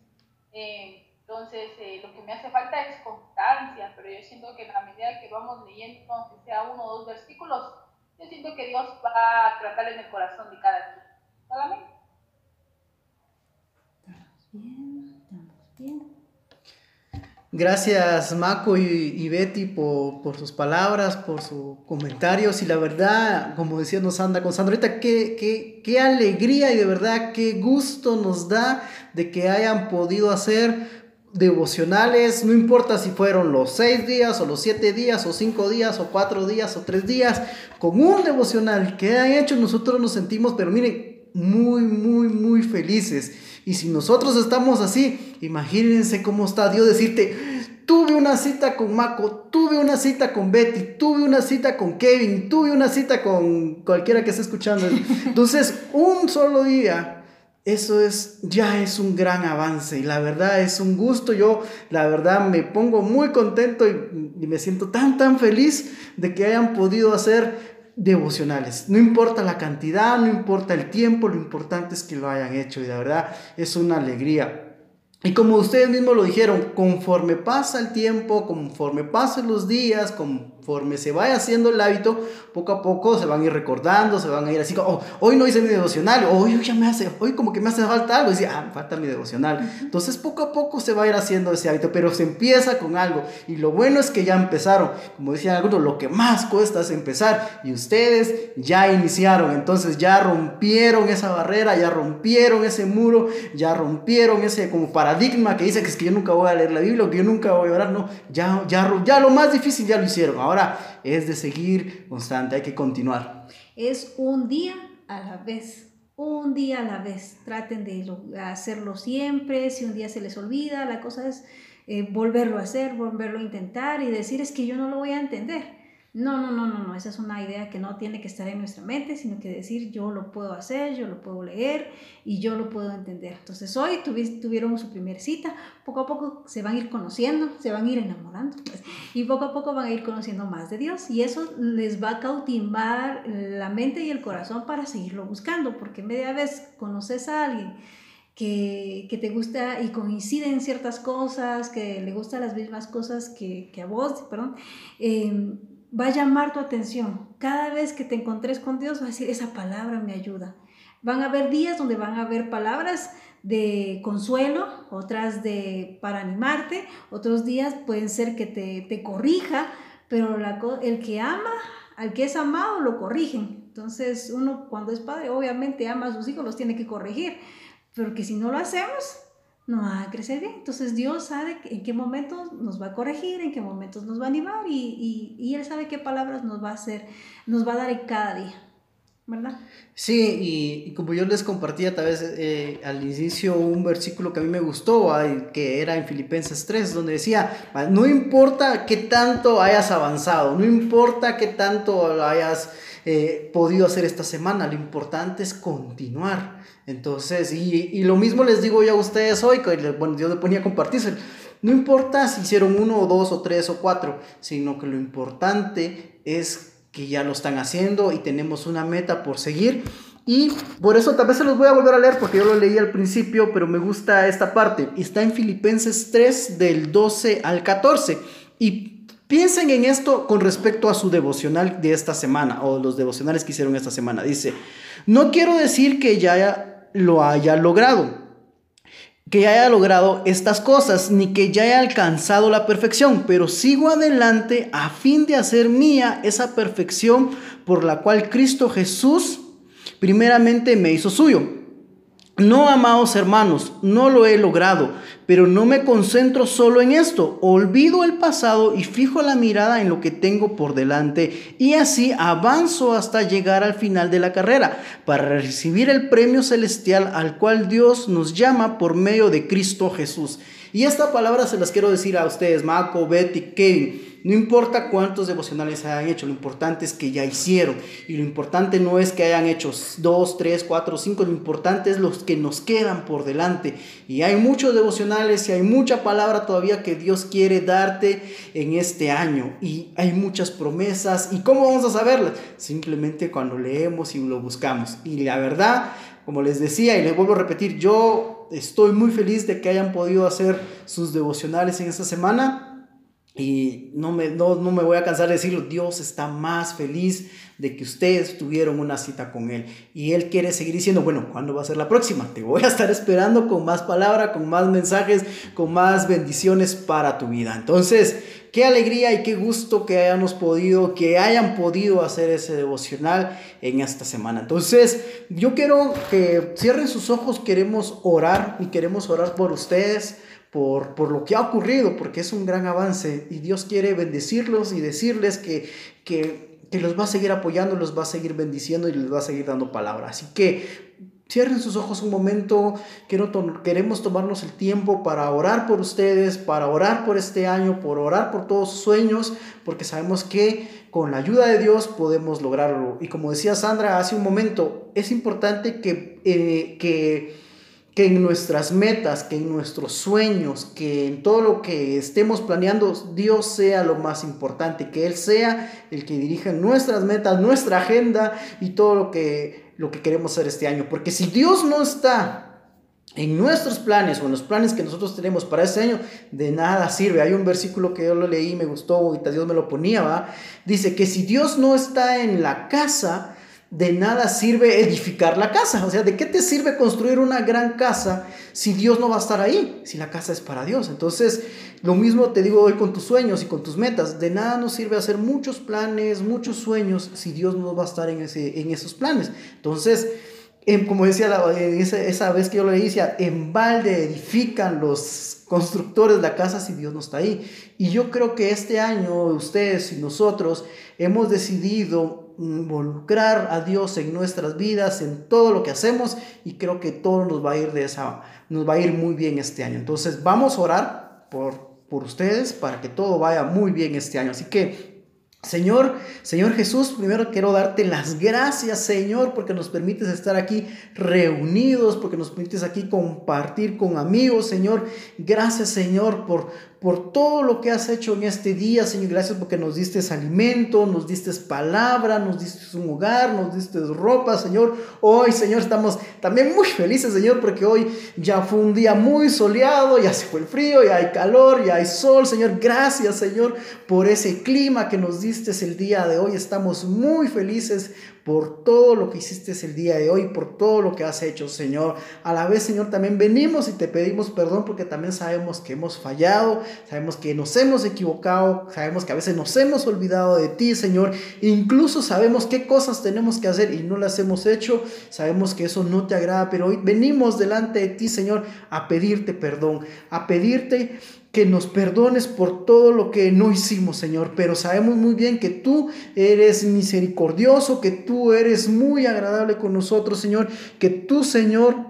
Eh, entonces, eh, lo que me hace falta es constancia, pero yo siento que en la medida que vamos leyendo, aunque sea uno o dos versículos, yo siento que Dios va a tratar en el corazón de cada día. Solamente. Estamos bien, estamos bien. Gracias Mako y, Betty por, sus palabras, por sus comentarios y la verdad, como decía nos anda con Sandra, ahorita qué, qué, qué alegría y de verdad qué gusto nos da de que hayan podido hacer devocionales, no importa si fueron los seis días o los siete días o cinco días o cuatro días o tres días, con un devocional que han hecho nosotros nos sentimos, pero miren, muy, muy, muy felices. Y si nosotros estamos así, imagínense cómo está Dios decirte, tuve una cita con Mako, tuve una cita con Betty, tuve una cita con Kevin, tuve una cita con cualquiera que esté escuchando. Entonces, un solo día, eso es, ya es un gran avance y la verdad es un gusto. Yo, la verdad, me pongo muy contento y, y me siento tan, tan feliz de que hayan podido hacer devocionales. No importa la cantidad, no importa el tiempo, lo importante es que lo hayan hecho y de verdad es una alegría. Y como ustedes mismos lo dijeron, conforme pasa el tiempo, conforme pasen los días, conforme se vaya haciendo el hábito, poco a poco se van a ir recordando, se van a ir así, oh, hoy no hice mi devocional, hoy ya me hace, hoy como que me hace falta algo, y dice, ah, falta mi devocional. Entonces poco a poco se va a ir haciendo ese hábito, pero se empieza con algo. Y lo bueno es que ya empezaron. Como decían algunos, lo que más cuesta es empezar. Y ustedes ya iniciaron, entonces ya rompieron esa barrera, ya rompieron ese muro, ya rompieron ese como para paradigma que dice que es que yo nunca voy a leer la Biblia o que yo nunca voy a orar, no, ya, ya, ya lo más difícil ya lo hicieron, ahora es de seguir constante, hay que continuar. Es un día a la vez, un día a la vez, traten de hacerlo siempre, si un día se les olvida, la cosa es eh, volverlo a hacer, volverlo a intentar y decir es que yo no lo voy a entender. No, no, no, no, no, esa es una idea que no tiene que estar en nuestra mente, sino que decir yo lo puedo hacer, yo lo puedo leer y yo lo puedo entender. Entonces hoy tuvieron su primera cita, poco a poco se van a ir conociendo, se van a ir enamorando pues, y poco a poco van a ir conociendo más de Dios y eso les va a cautivar la mente y el corazón para seguirlo buscando, porque media vez conoces a alguien que, que, te gusta y coincide en ciertas cosas, que le gustan las mismas cosas que, que a vos, perdón, eh, va a llamar tu atención. Cada vez que te encontres con Dios, va a decir, esa palabra me ayuda. Van a haber días donde van a haber palabras de consuelo, otras de para animarte, otros días pueden ser que te, te corrija, pero el que ama, al que es amado, lo corrigen. Entonces uno cuando es padre obviamente ama a sus hijos, los tiene que corregir, pero que si no lo hacemos, no va a crecer bien. Entonces Dios sabe en qué momentos nos va a corregir, en qué momentos nos va a animar y, y, Él sabe qué palabras nos va a hacer, nos va a dar en cada día. ¿Verdad? Sí, y, como yo les compartía tal vez eh, al inicio un versículo que a mí me gustó, que era en Filipenses 3, donde decía, no importa qué tanto hayas avanzado, no importa qué tanto hayas eh, podido hacer esta semana, lo importante es continuar. Entonces, y, lo mismo les digo yo a ustedes hoy, que bueno, yo le ponía a compartirse. No importa si hicieron uno o dos o tres o cuatro, sino que lo importante es que ya lo están haciendo y tenemos una meta por seguir. Y por eso tal vez se los voy a volver a leer porque yo lo leí al principio, pero me gusta esta parte. Está en Filipenses 3 del 12 al 14. Y piensen en esto con respecto a su devocional de esta semana o los devocionales que hicieron esta semana. Dice, no quiero decir que ya lo haya logrado, que haya logrado estas cosas, ni que ya haya alcanzado la perfección, pero sigo adelante a fin de hacer mía esa perfección por la cual Cristo Jesús primeramente me hizo suyo. No, amados hermanos, no lo he logrado, pero no me concentro solo en esto. Olvido el pasado y fijo la mirada en lo que tengo por delante y así avanzo hasta llegar al final de la carrera para recibir el premio celestial al cual Dios nos llama por medio de Cristo Jesús. Y esta palabra se las quiero decir a ustedes, Marco, Betty, Kevin. No importa cuántos devocionales hayan hecho, lo importante es que ya hicieron. Y lo importante no es que hayan hecho dos, tres, cuatro, cinco, lo importante es los que nos quedan por delante. Y hay muchos devocionales y hay mucha palabra todavía que Dios quiere darte en este año. Y hay muchas promesas. ¿Y cómo vamos a saberlas? Simplemente cuando leemos y lo buscamos. Y la verdad, como les decía y les vuelvo a repetir, yo estoy muy feliz de que hayan podido hacer sus devocionales en esta semana. Y no me, no, me voy a cansar de decirlo, Dios está más feliz de que ustedes tuvieron una cita con Él. Y Él quiere seguir diciendo, bueno, ¿cuándo va a ser la próxima? Te voy a estar esperando con más palabra, con más mensajes, con más bendiciones para tu vida. Entonces, qué alegría y qué gusto que hayamos podido, que hayan podido hacer ese devocional en esta semana. Entonces, yo quiero que cierren sus ojos, queremos orar y queremos orar por ustedes por, lo que ha ocurrido, porque es un gran avance y Dios quiere bendecirlos y decirles que, que, que los va a seguir apoyando, los va a seguir bendiciendo y les va a seguir dando palabra. Así que Cierren sus ojos un momento, queremos tomarnos el tiempo para orar por ustedes, para orar por este año, por orar por todos sus sueños, porque sabemos que con la ayuda de Dios podemos lograrlo. Y como decía Sandra hace un momento, es importante que, eh, que que en nuestras metas, que en nuestros sueños, que en todo lo que estemos planeando, Dios sea lo más importante, que Él sea el que dirija nuestras metas, nuestra agenda y todo lo que, lo que queremos hacer este año. Porque si Dios no está en nuestros planes o en los planes que nosotros tenemos para este año, de nada sirve. Hay un versículo que yo lo leí, me gustó, y Dios me lo ponía, ¿va? Dice que si Dios no está en la casa, de nada sirve edificar la casa. O sea, ¿de qué te sirve construir una gran casa si Dios no va a estar ahí? Si la casa es para Dios. Entonces, lo mismo te digo hoy con tus sueños y con tus metas. De nada nos sirve hacer muchos planes, muchos sueños, si Dios no va a estar en, ese, en esos planes. Entonces, em, como decía esa, esa, vez que yo le decía, en balde edifican los constructores la casa si Dios no está ahí. Y yo creo que este año ustedes y nosotros hemos decidido involucrar a Dios en nuestras vidas, en todo lo que hacemos y creo que todo nos va a ir de esa, nos va a ir muy bien este año. Entonces vamos a orar por, por ustedes para que todo vaya muy bien este año. Así que Señor, Señor Jesús, primero quiero darte las gracias, Señor, porque nos permites estar aquí reunidos, porque nos permites aquí compartir con amigos, Señor. Gracias, Señor, por, por todo lo que has hecho en este día, Señor. Gracias porque nos diste alimento, nos diste palabra, nos diste un hogar, nos diste ropa, Señor. Hoy, Señor, estamos también muy felices, Señor, porque hoy ya fue un día muy soleado, ya se fue el frío, ya hay calor, ya hay sol, Señor. Gracias, Señor, por ese clima que nos diste el día de hoy. Estamos muy felices por todo lo que hiciste el día de hoy, por todo lo que has hecho, Señor. A la vez, Señor, también venimos y te pedimos perdón porque también sabemos que hemos fallado, sabemos que nos hemos equivocado, sabemos que a veces nos hemos olvidado de ti, Señor. Incluso sabemos qué cosas tenemos que hacer y no las hemos hecho. Sabemos que eso no te agrada, pero hoy venimos delante de ti, Señor, a pedirte perdón, a pedirte que nos perdones por todo lo que no hicimos, Señor. Pero sabemos muy bien que tú eres misericordioso, que tú eres muy agradable con nosotros, Señor. Que tú, Señor,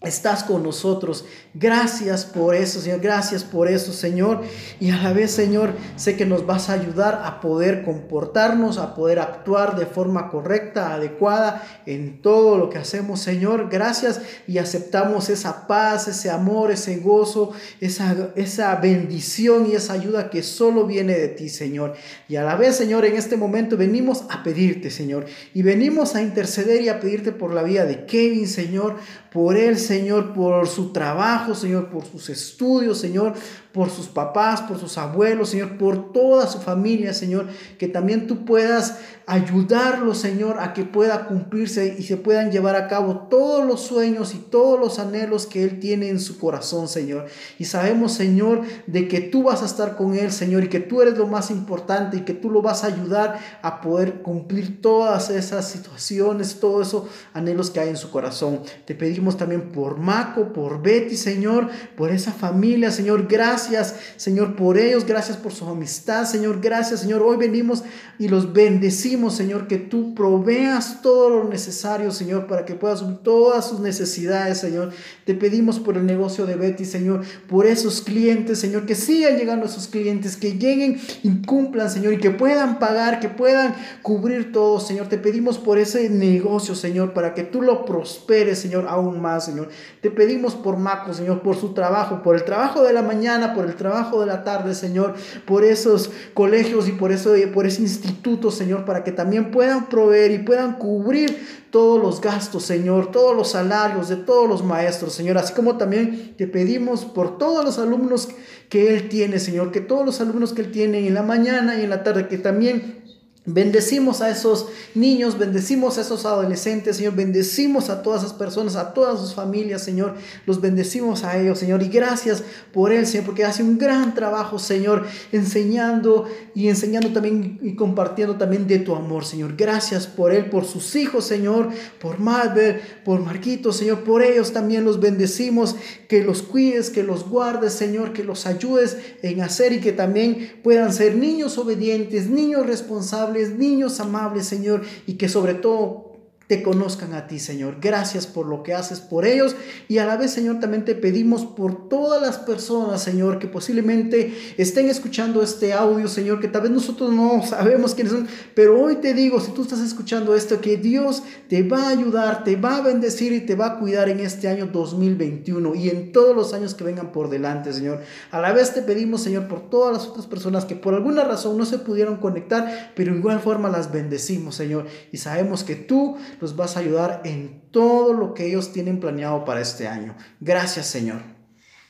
estás con nosotros. Gracias por eso, Señor. Gracias por eso, Señor. Y a la vez, Señor, sé que nos vas a ayudar a poder comportarnos, a poder actuar de forma correcta, adecuada en todo lo que hacemos, Señor. Gracias y aceptamos esa paz, ese amor, ese gozo, esa, esa bendición y esa ayuda que solo viene de ti, Señor. Y a la vez, Señor, en este momento venimos a pedirte, Señor. Y venimos a interceder y a pedirte por la vida de Kevin, Señor, por él, Señor, por su trabajo, Señor, por sus estudios, Señor, por sus papás, por sus abuelos, Señor, por toda su familia, Señor, que también tú puedas ayudarlo, Señor, a que pueda cumplirse y se puedan llevar a cabo todos los sueños y todos los anhelos que Él tiene en su corazón, Señor. Y sabemos, Señor, de que tú vas a estar con Él, Señor, y que tú eres lo más importante y que tú lo vas a ayudar a poder cumplir todas esas situaciones, todos esos anhelos que hay en su corazón. Te pedimos también por Maco, por Betty, Señor, por esa familia, Señor, gracias, Señor, por ellos, gracias por su amistad, Señor, gracias, Señor. Hoy venimos y los bendecimos Señor, que tú proveas todo lo necesario, Señor, para que puedas todas sus necesidades, Señor. Te pedimos por el negocio de Betty, Señor, por esos clientes, Señor, que sigan llegando esos clientes, que lleguen y cumplan, Señor, y que puedan pagar, que puedan cubrir todo, Señor. Te pedimos por ese negocio, Señor, para que tú lo prosperes, Señor, más, Señor. Te pedimos por Maco, Señor, por su trabajo, por el trabajo de la mañana, por el trabajo de la tarde, Señor, por esos colegios y por eso por ese instituto, Señor, para que que también puedan proveer y puedan cubrir todos los gastos, Señor, todos los salarios de todos los maestros, Señor, así como también te pedimos por todos los alumnos que Él tiene, Señor, que todos los alumnos que Él tiene en la mañana y en la tarde, que también Bendecimos a esos niños, bendecimos a esos adolescentes, Señor, bendecimos a todas esas personas, a todas sus familias, Señor, los bendecimos a ellos, Señor, y gracias por él, Señor, porque hace un gran trabajo, Señor, enseñando y enseñando también y compartiendo también de tu amor, Señor. Gracias por él, por sus hijos, Señor, por Madver, por Marquito, Señor, por ellos también los bendecimos, que los cuides, que los guardes, Señor, que los ayudes en hacer y que también puedan ser niños obedientes, niños responsables, niños amables, Señor, y que sobre todo te conozcan a ti, Señor. Gracias por lo que haces por ellos y a la vez, Señor, también te pedimos por todas las personas, Señor, que posiblemente estén escuchando este audio, Señor, que tal vez nosotros no sabemos quiénes son, pero hoy te digo, si tú estás escuchando esto, que Dios te va a ayudar, te va a bendecir y te va a cuidar en este año 2021 y en todos los años que vengan por delante, Señor. A la vez te pedimos, Señor, por todas las otras personas que por alguna razón no se pudieron conectar, pero igual forma las bendecimos, Señor, y sabemos que tú los vas a ayudar en todo lo que ellos tienen planeado para este año. Gracias, Señor.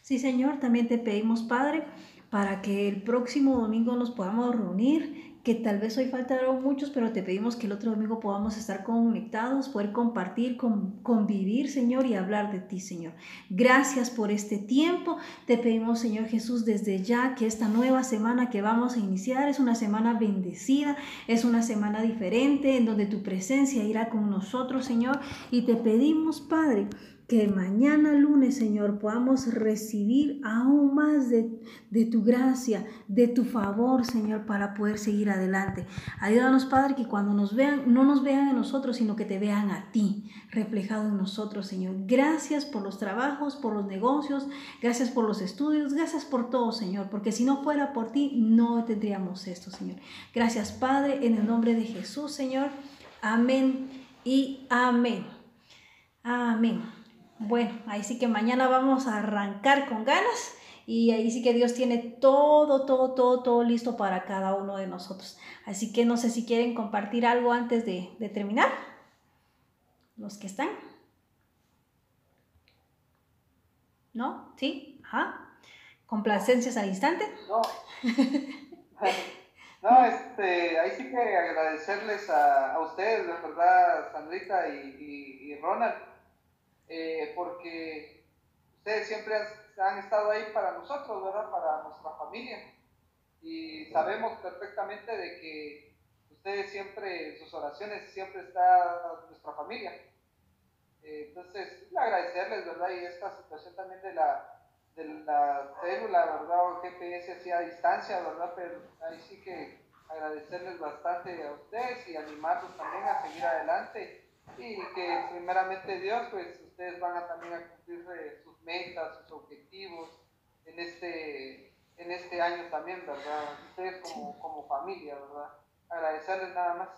Sí, Señor, también te pedimos, Padre, para que el próximo domingo nos podamos reunir que tal vez hoy faltaron muchos, pero te pedimos que el otro domingo podamos estar conectados, poder compartir, convivir, Señor, y hablar de ti, Señor. Gracias por este tiempo. Te pedimos, Señor Jesús, desde ya que esta nueva semana que vamos a iniciar es una semana bendecida, es una semana diferente en donde tu presencia irá con nosotros, Señor. Y te pedimos, Padre, que mañana lunes, Señor, podamos recibir aún más de, de, tu gracia, de tu favor, Señor, para poder seguir adelante. Ayúdanos, Padre, que cuando nos vean, no nos vean en nosotros, sino que te vean a ti, reflejado en nosotros, Señor. Gracias por los trabajos, por los negocios, gracias por los estudios, gracias por todo, Señor, porque si no fuera por ti, no tendríamos esto, Señor. Gracias, Padre, en el nombre de Jesús, Señor. Amén y amén. Amén. Bueno, ahí sí que mañana vamos a arrancar con ganas y ahí sí que Dios tiene todo, todo, todo, todo listo para cada uno de nosotros. Así que no sé si quieren compartir algo antes de, terminar. Los que están. ¿No? ¿Sí? Ajá. ¿Complacencias al instante? No. No, este, ahí sí que agradecerles a, ustedes, de verdad, Sandrita y Ronald eh, porque ustedes siempre han, estado ahí para nosotros, ¿verdad? Para nuestra familia. Y sabemos perfectamente de que ustedes siempre, sus oraciones, siempre está nuestra familia. Eh, entonces, agradecerles, ¿verdad? Y esta situación también de la, de la célula, ¿verdad? O GPS así a distancia, ¿verdad? Pero ahí sí que agradecerles bastante a ustedes y animarlos también a seguir adelante y que primeramente Dios, pues ustedes van a también a cumplir eh, sus metas, sus objetivos en este, en este año también, ¿verdad? Ustedes como, como familia, ¿verdad? Agradecerles nada más.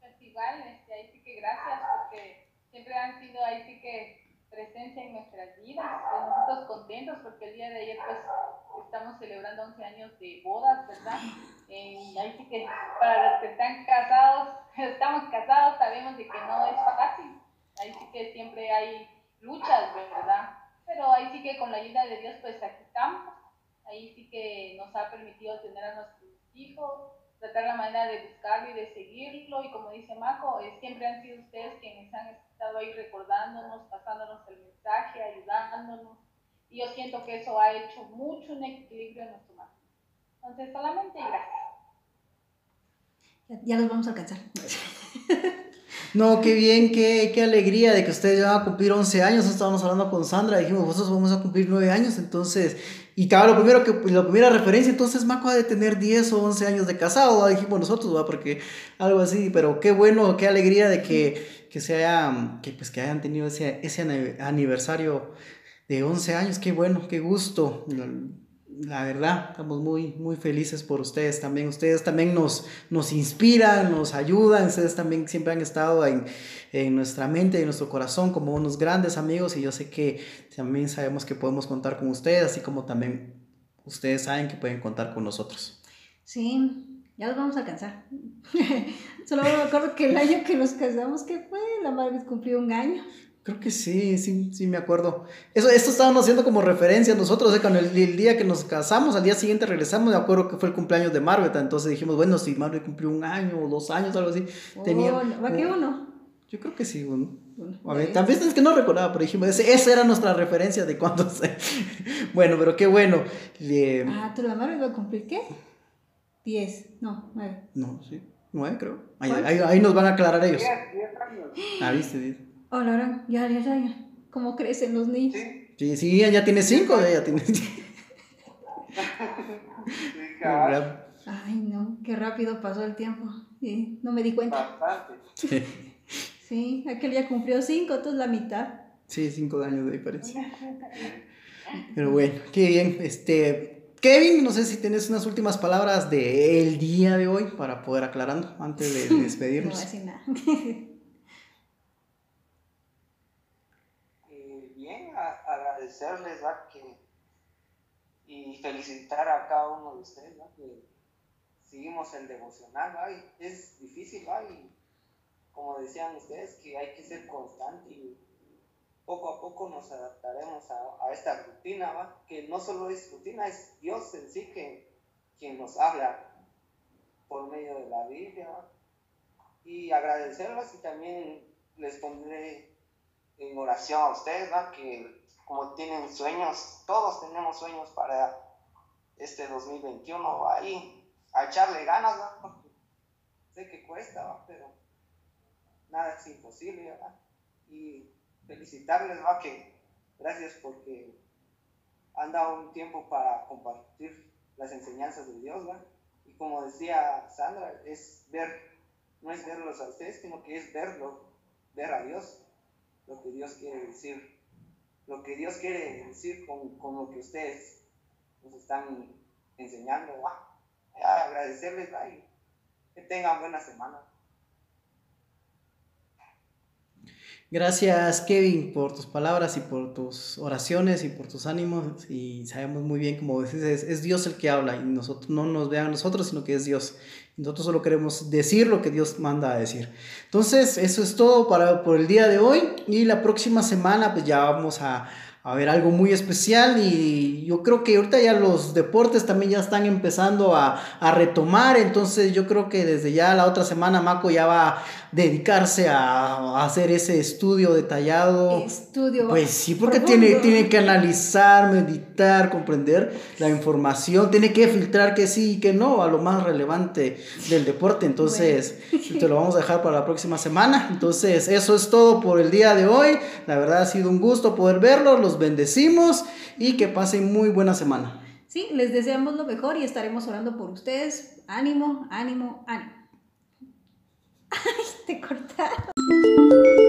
Pues igual, este, ahí sí que gracias porque siempre han sido ahí sí que presencia en nuestras vidas, pues nosotros contentos porque el día de ayer pues estamos celebrando 11 años de bodas, ¿verdad? Eh, ahí sí que para los que están casados, estamos casados, sabemos de que no es fácil, ahí sí que siempre hay luchas, ¿verdad? Pero ahí sí que con la ayuda de Dios, pues aquí estamos. Ahí sí que nos ha permitido tener a nuestros hijos, tratar la manera de buscarlo y de seguirlo. Y como dice Marco, eh, siempre han sido ustedes quienes han estado ahí recordándonos, pasándonos el mensaje, ayudándonos. Y yo siento que eso ha hecho mucho un equilibrio en nuestro matrimonio. Entonces, solamente gracias. Ya, ya los vamos a alcanzar. No, qué bien, qué, qué alegría de que ustedes van a cumplir 11 años. Estábamos hablando con Sandra, dijimos, vosotros vamos a cumplir 9 años, entonces, y claro, primero que, la primera referencia, entonces Maco ha de tener 10 o 11 años de casado, dijimos nosotros, ¿va? porque algo así, pero qué bueno, qué alegría de que, que, se haya, que, pues, que hayan tenido ese, ese aniversario de 11 años, qué bueno, qué gusto la verdad, estamos muy, muy felices por ustedes también. Ustedes también nos, nos inspiran, nos ayudan. Ustedes también siempre han estado en, en nuestra mente y en nuestro corazón como unos grandes amigos y yo sé que también sabemos que podemos contar con ustedes, así como también ustedes saben que pueden contar con nosotros. Sí, ya los vamos a alcanzar. Solo me acuerdo que el año que nos casamos, que fue, la madre cumplió un año. Creo que sí, sí, sí me acuerdo. Eso, esto estábamos haciendo como referencia nosotros, ¿eh? cuando el, día que nos casamos, al día siguiente regresamos, me acuerdo que fue el cumpleaños de Marveta, entonces dijimos, bueno, si Marvet cumplió un año o dos años, algo así. Oh, tenía, ¿Va que uno? Yo creo que sí, uno. a ver, también es que no recordaba, pero dijimos, esa era nuestra referencia de cuándo se... bueno, pero qué bueno. Ah, ¿tú la Marvet va a cumplir qué? Diez, no, nueve. No, sí, nueve creo. Ahí, ahí, nos van a aclarar ellos. Ah, viste, viste. Oh, Laura, ya, ya, ya, ¿Cómo crecen los niños? Sí, sí, ya tiene cinco, ya tiene. Ay, no, qué rápido pasó el tiempo. Sí, no me di cuenta. Sí, aquel ya cumplió cinco, tú es la mitad. Sí, cinco años de diferencia. Pero bueno, qué bien. Este, Kevin, no sé si tienes unas últimas palabras del día de hoy para poder aclarando antes de despedirnos. no voy nada. Agradecerles que, y felicitar a cada uno de ustedes que seguimos el devocional. es difícil, y como decían ustedes, que hay que ser constante y poco a poco nos adaptaremos a, esta rutina, que no solo es rutina, es Dios en sí quien nos habla por medio de la Biblia. Y agradecerles y también les pondré en oración a ustedes, que como tienen sueños, todos tenemos sueños para este 2021, ahí a echarle ganas, sé que cuesta, pero nada es imposible, Y felicitarles, va, que gracias porque han dado un tiempo para compartir las enseñanzas de Dios, ¿va? Y como decía Sandra, es ver, no es verlos a ustedes, sino que es verlo, ver a Dios, lo que Dios quiere decir, lo que Dios quiere decir con, con lo que ustedes nos están enseñando, ¿va? agradecerles, ¿va? Y que tengan buena semana. Gracias Kevin por tus palabras y por tus oraciones y por tus ánimos. Y sabemos muy bien como dices es, Dios el que habla y nosotros no nos vean nosotros sino que es Dios. Nosotros solo queremos decir lo que Dios manda a decir. Entonces eso es todo para por el día de hoy. Y la próxima semana pues ya vamos a a ver algo muy especial y yo creo que ahorita ya los deportes también ya están empezando a, a, retomar, entonces yo creo que desde ya la otra semana Maco ya va dedicarse a, hacer ese estudio detallado. Estudio. Pues sí, porque tiene, tiene que analizar, meditar, comprender la información, tiene que filtrar que sí y que no a lo más relevante del deporte. Entonces, te lo vamos a dejar para la próxima semana. Entonces, eso es todo por el día de hoy. La verdad ha sido un gusto poder verlos, los bendecimos y que pasen muy buena semana. Sí, les deseamos lo mejor y estaremos orando por ustedes. Ánimo, ánimo, ánimo. Ay, te cortaron.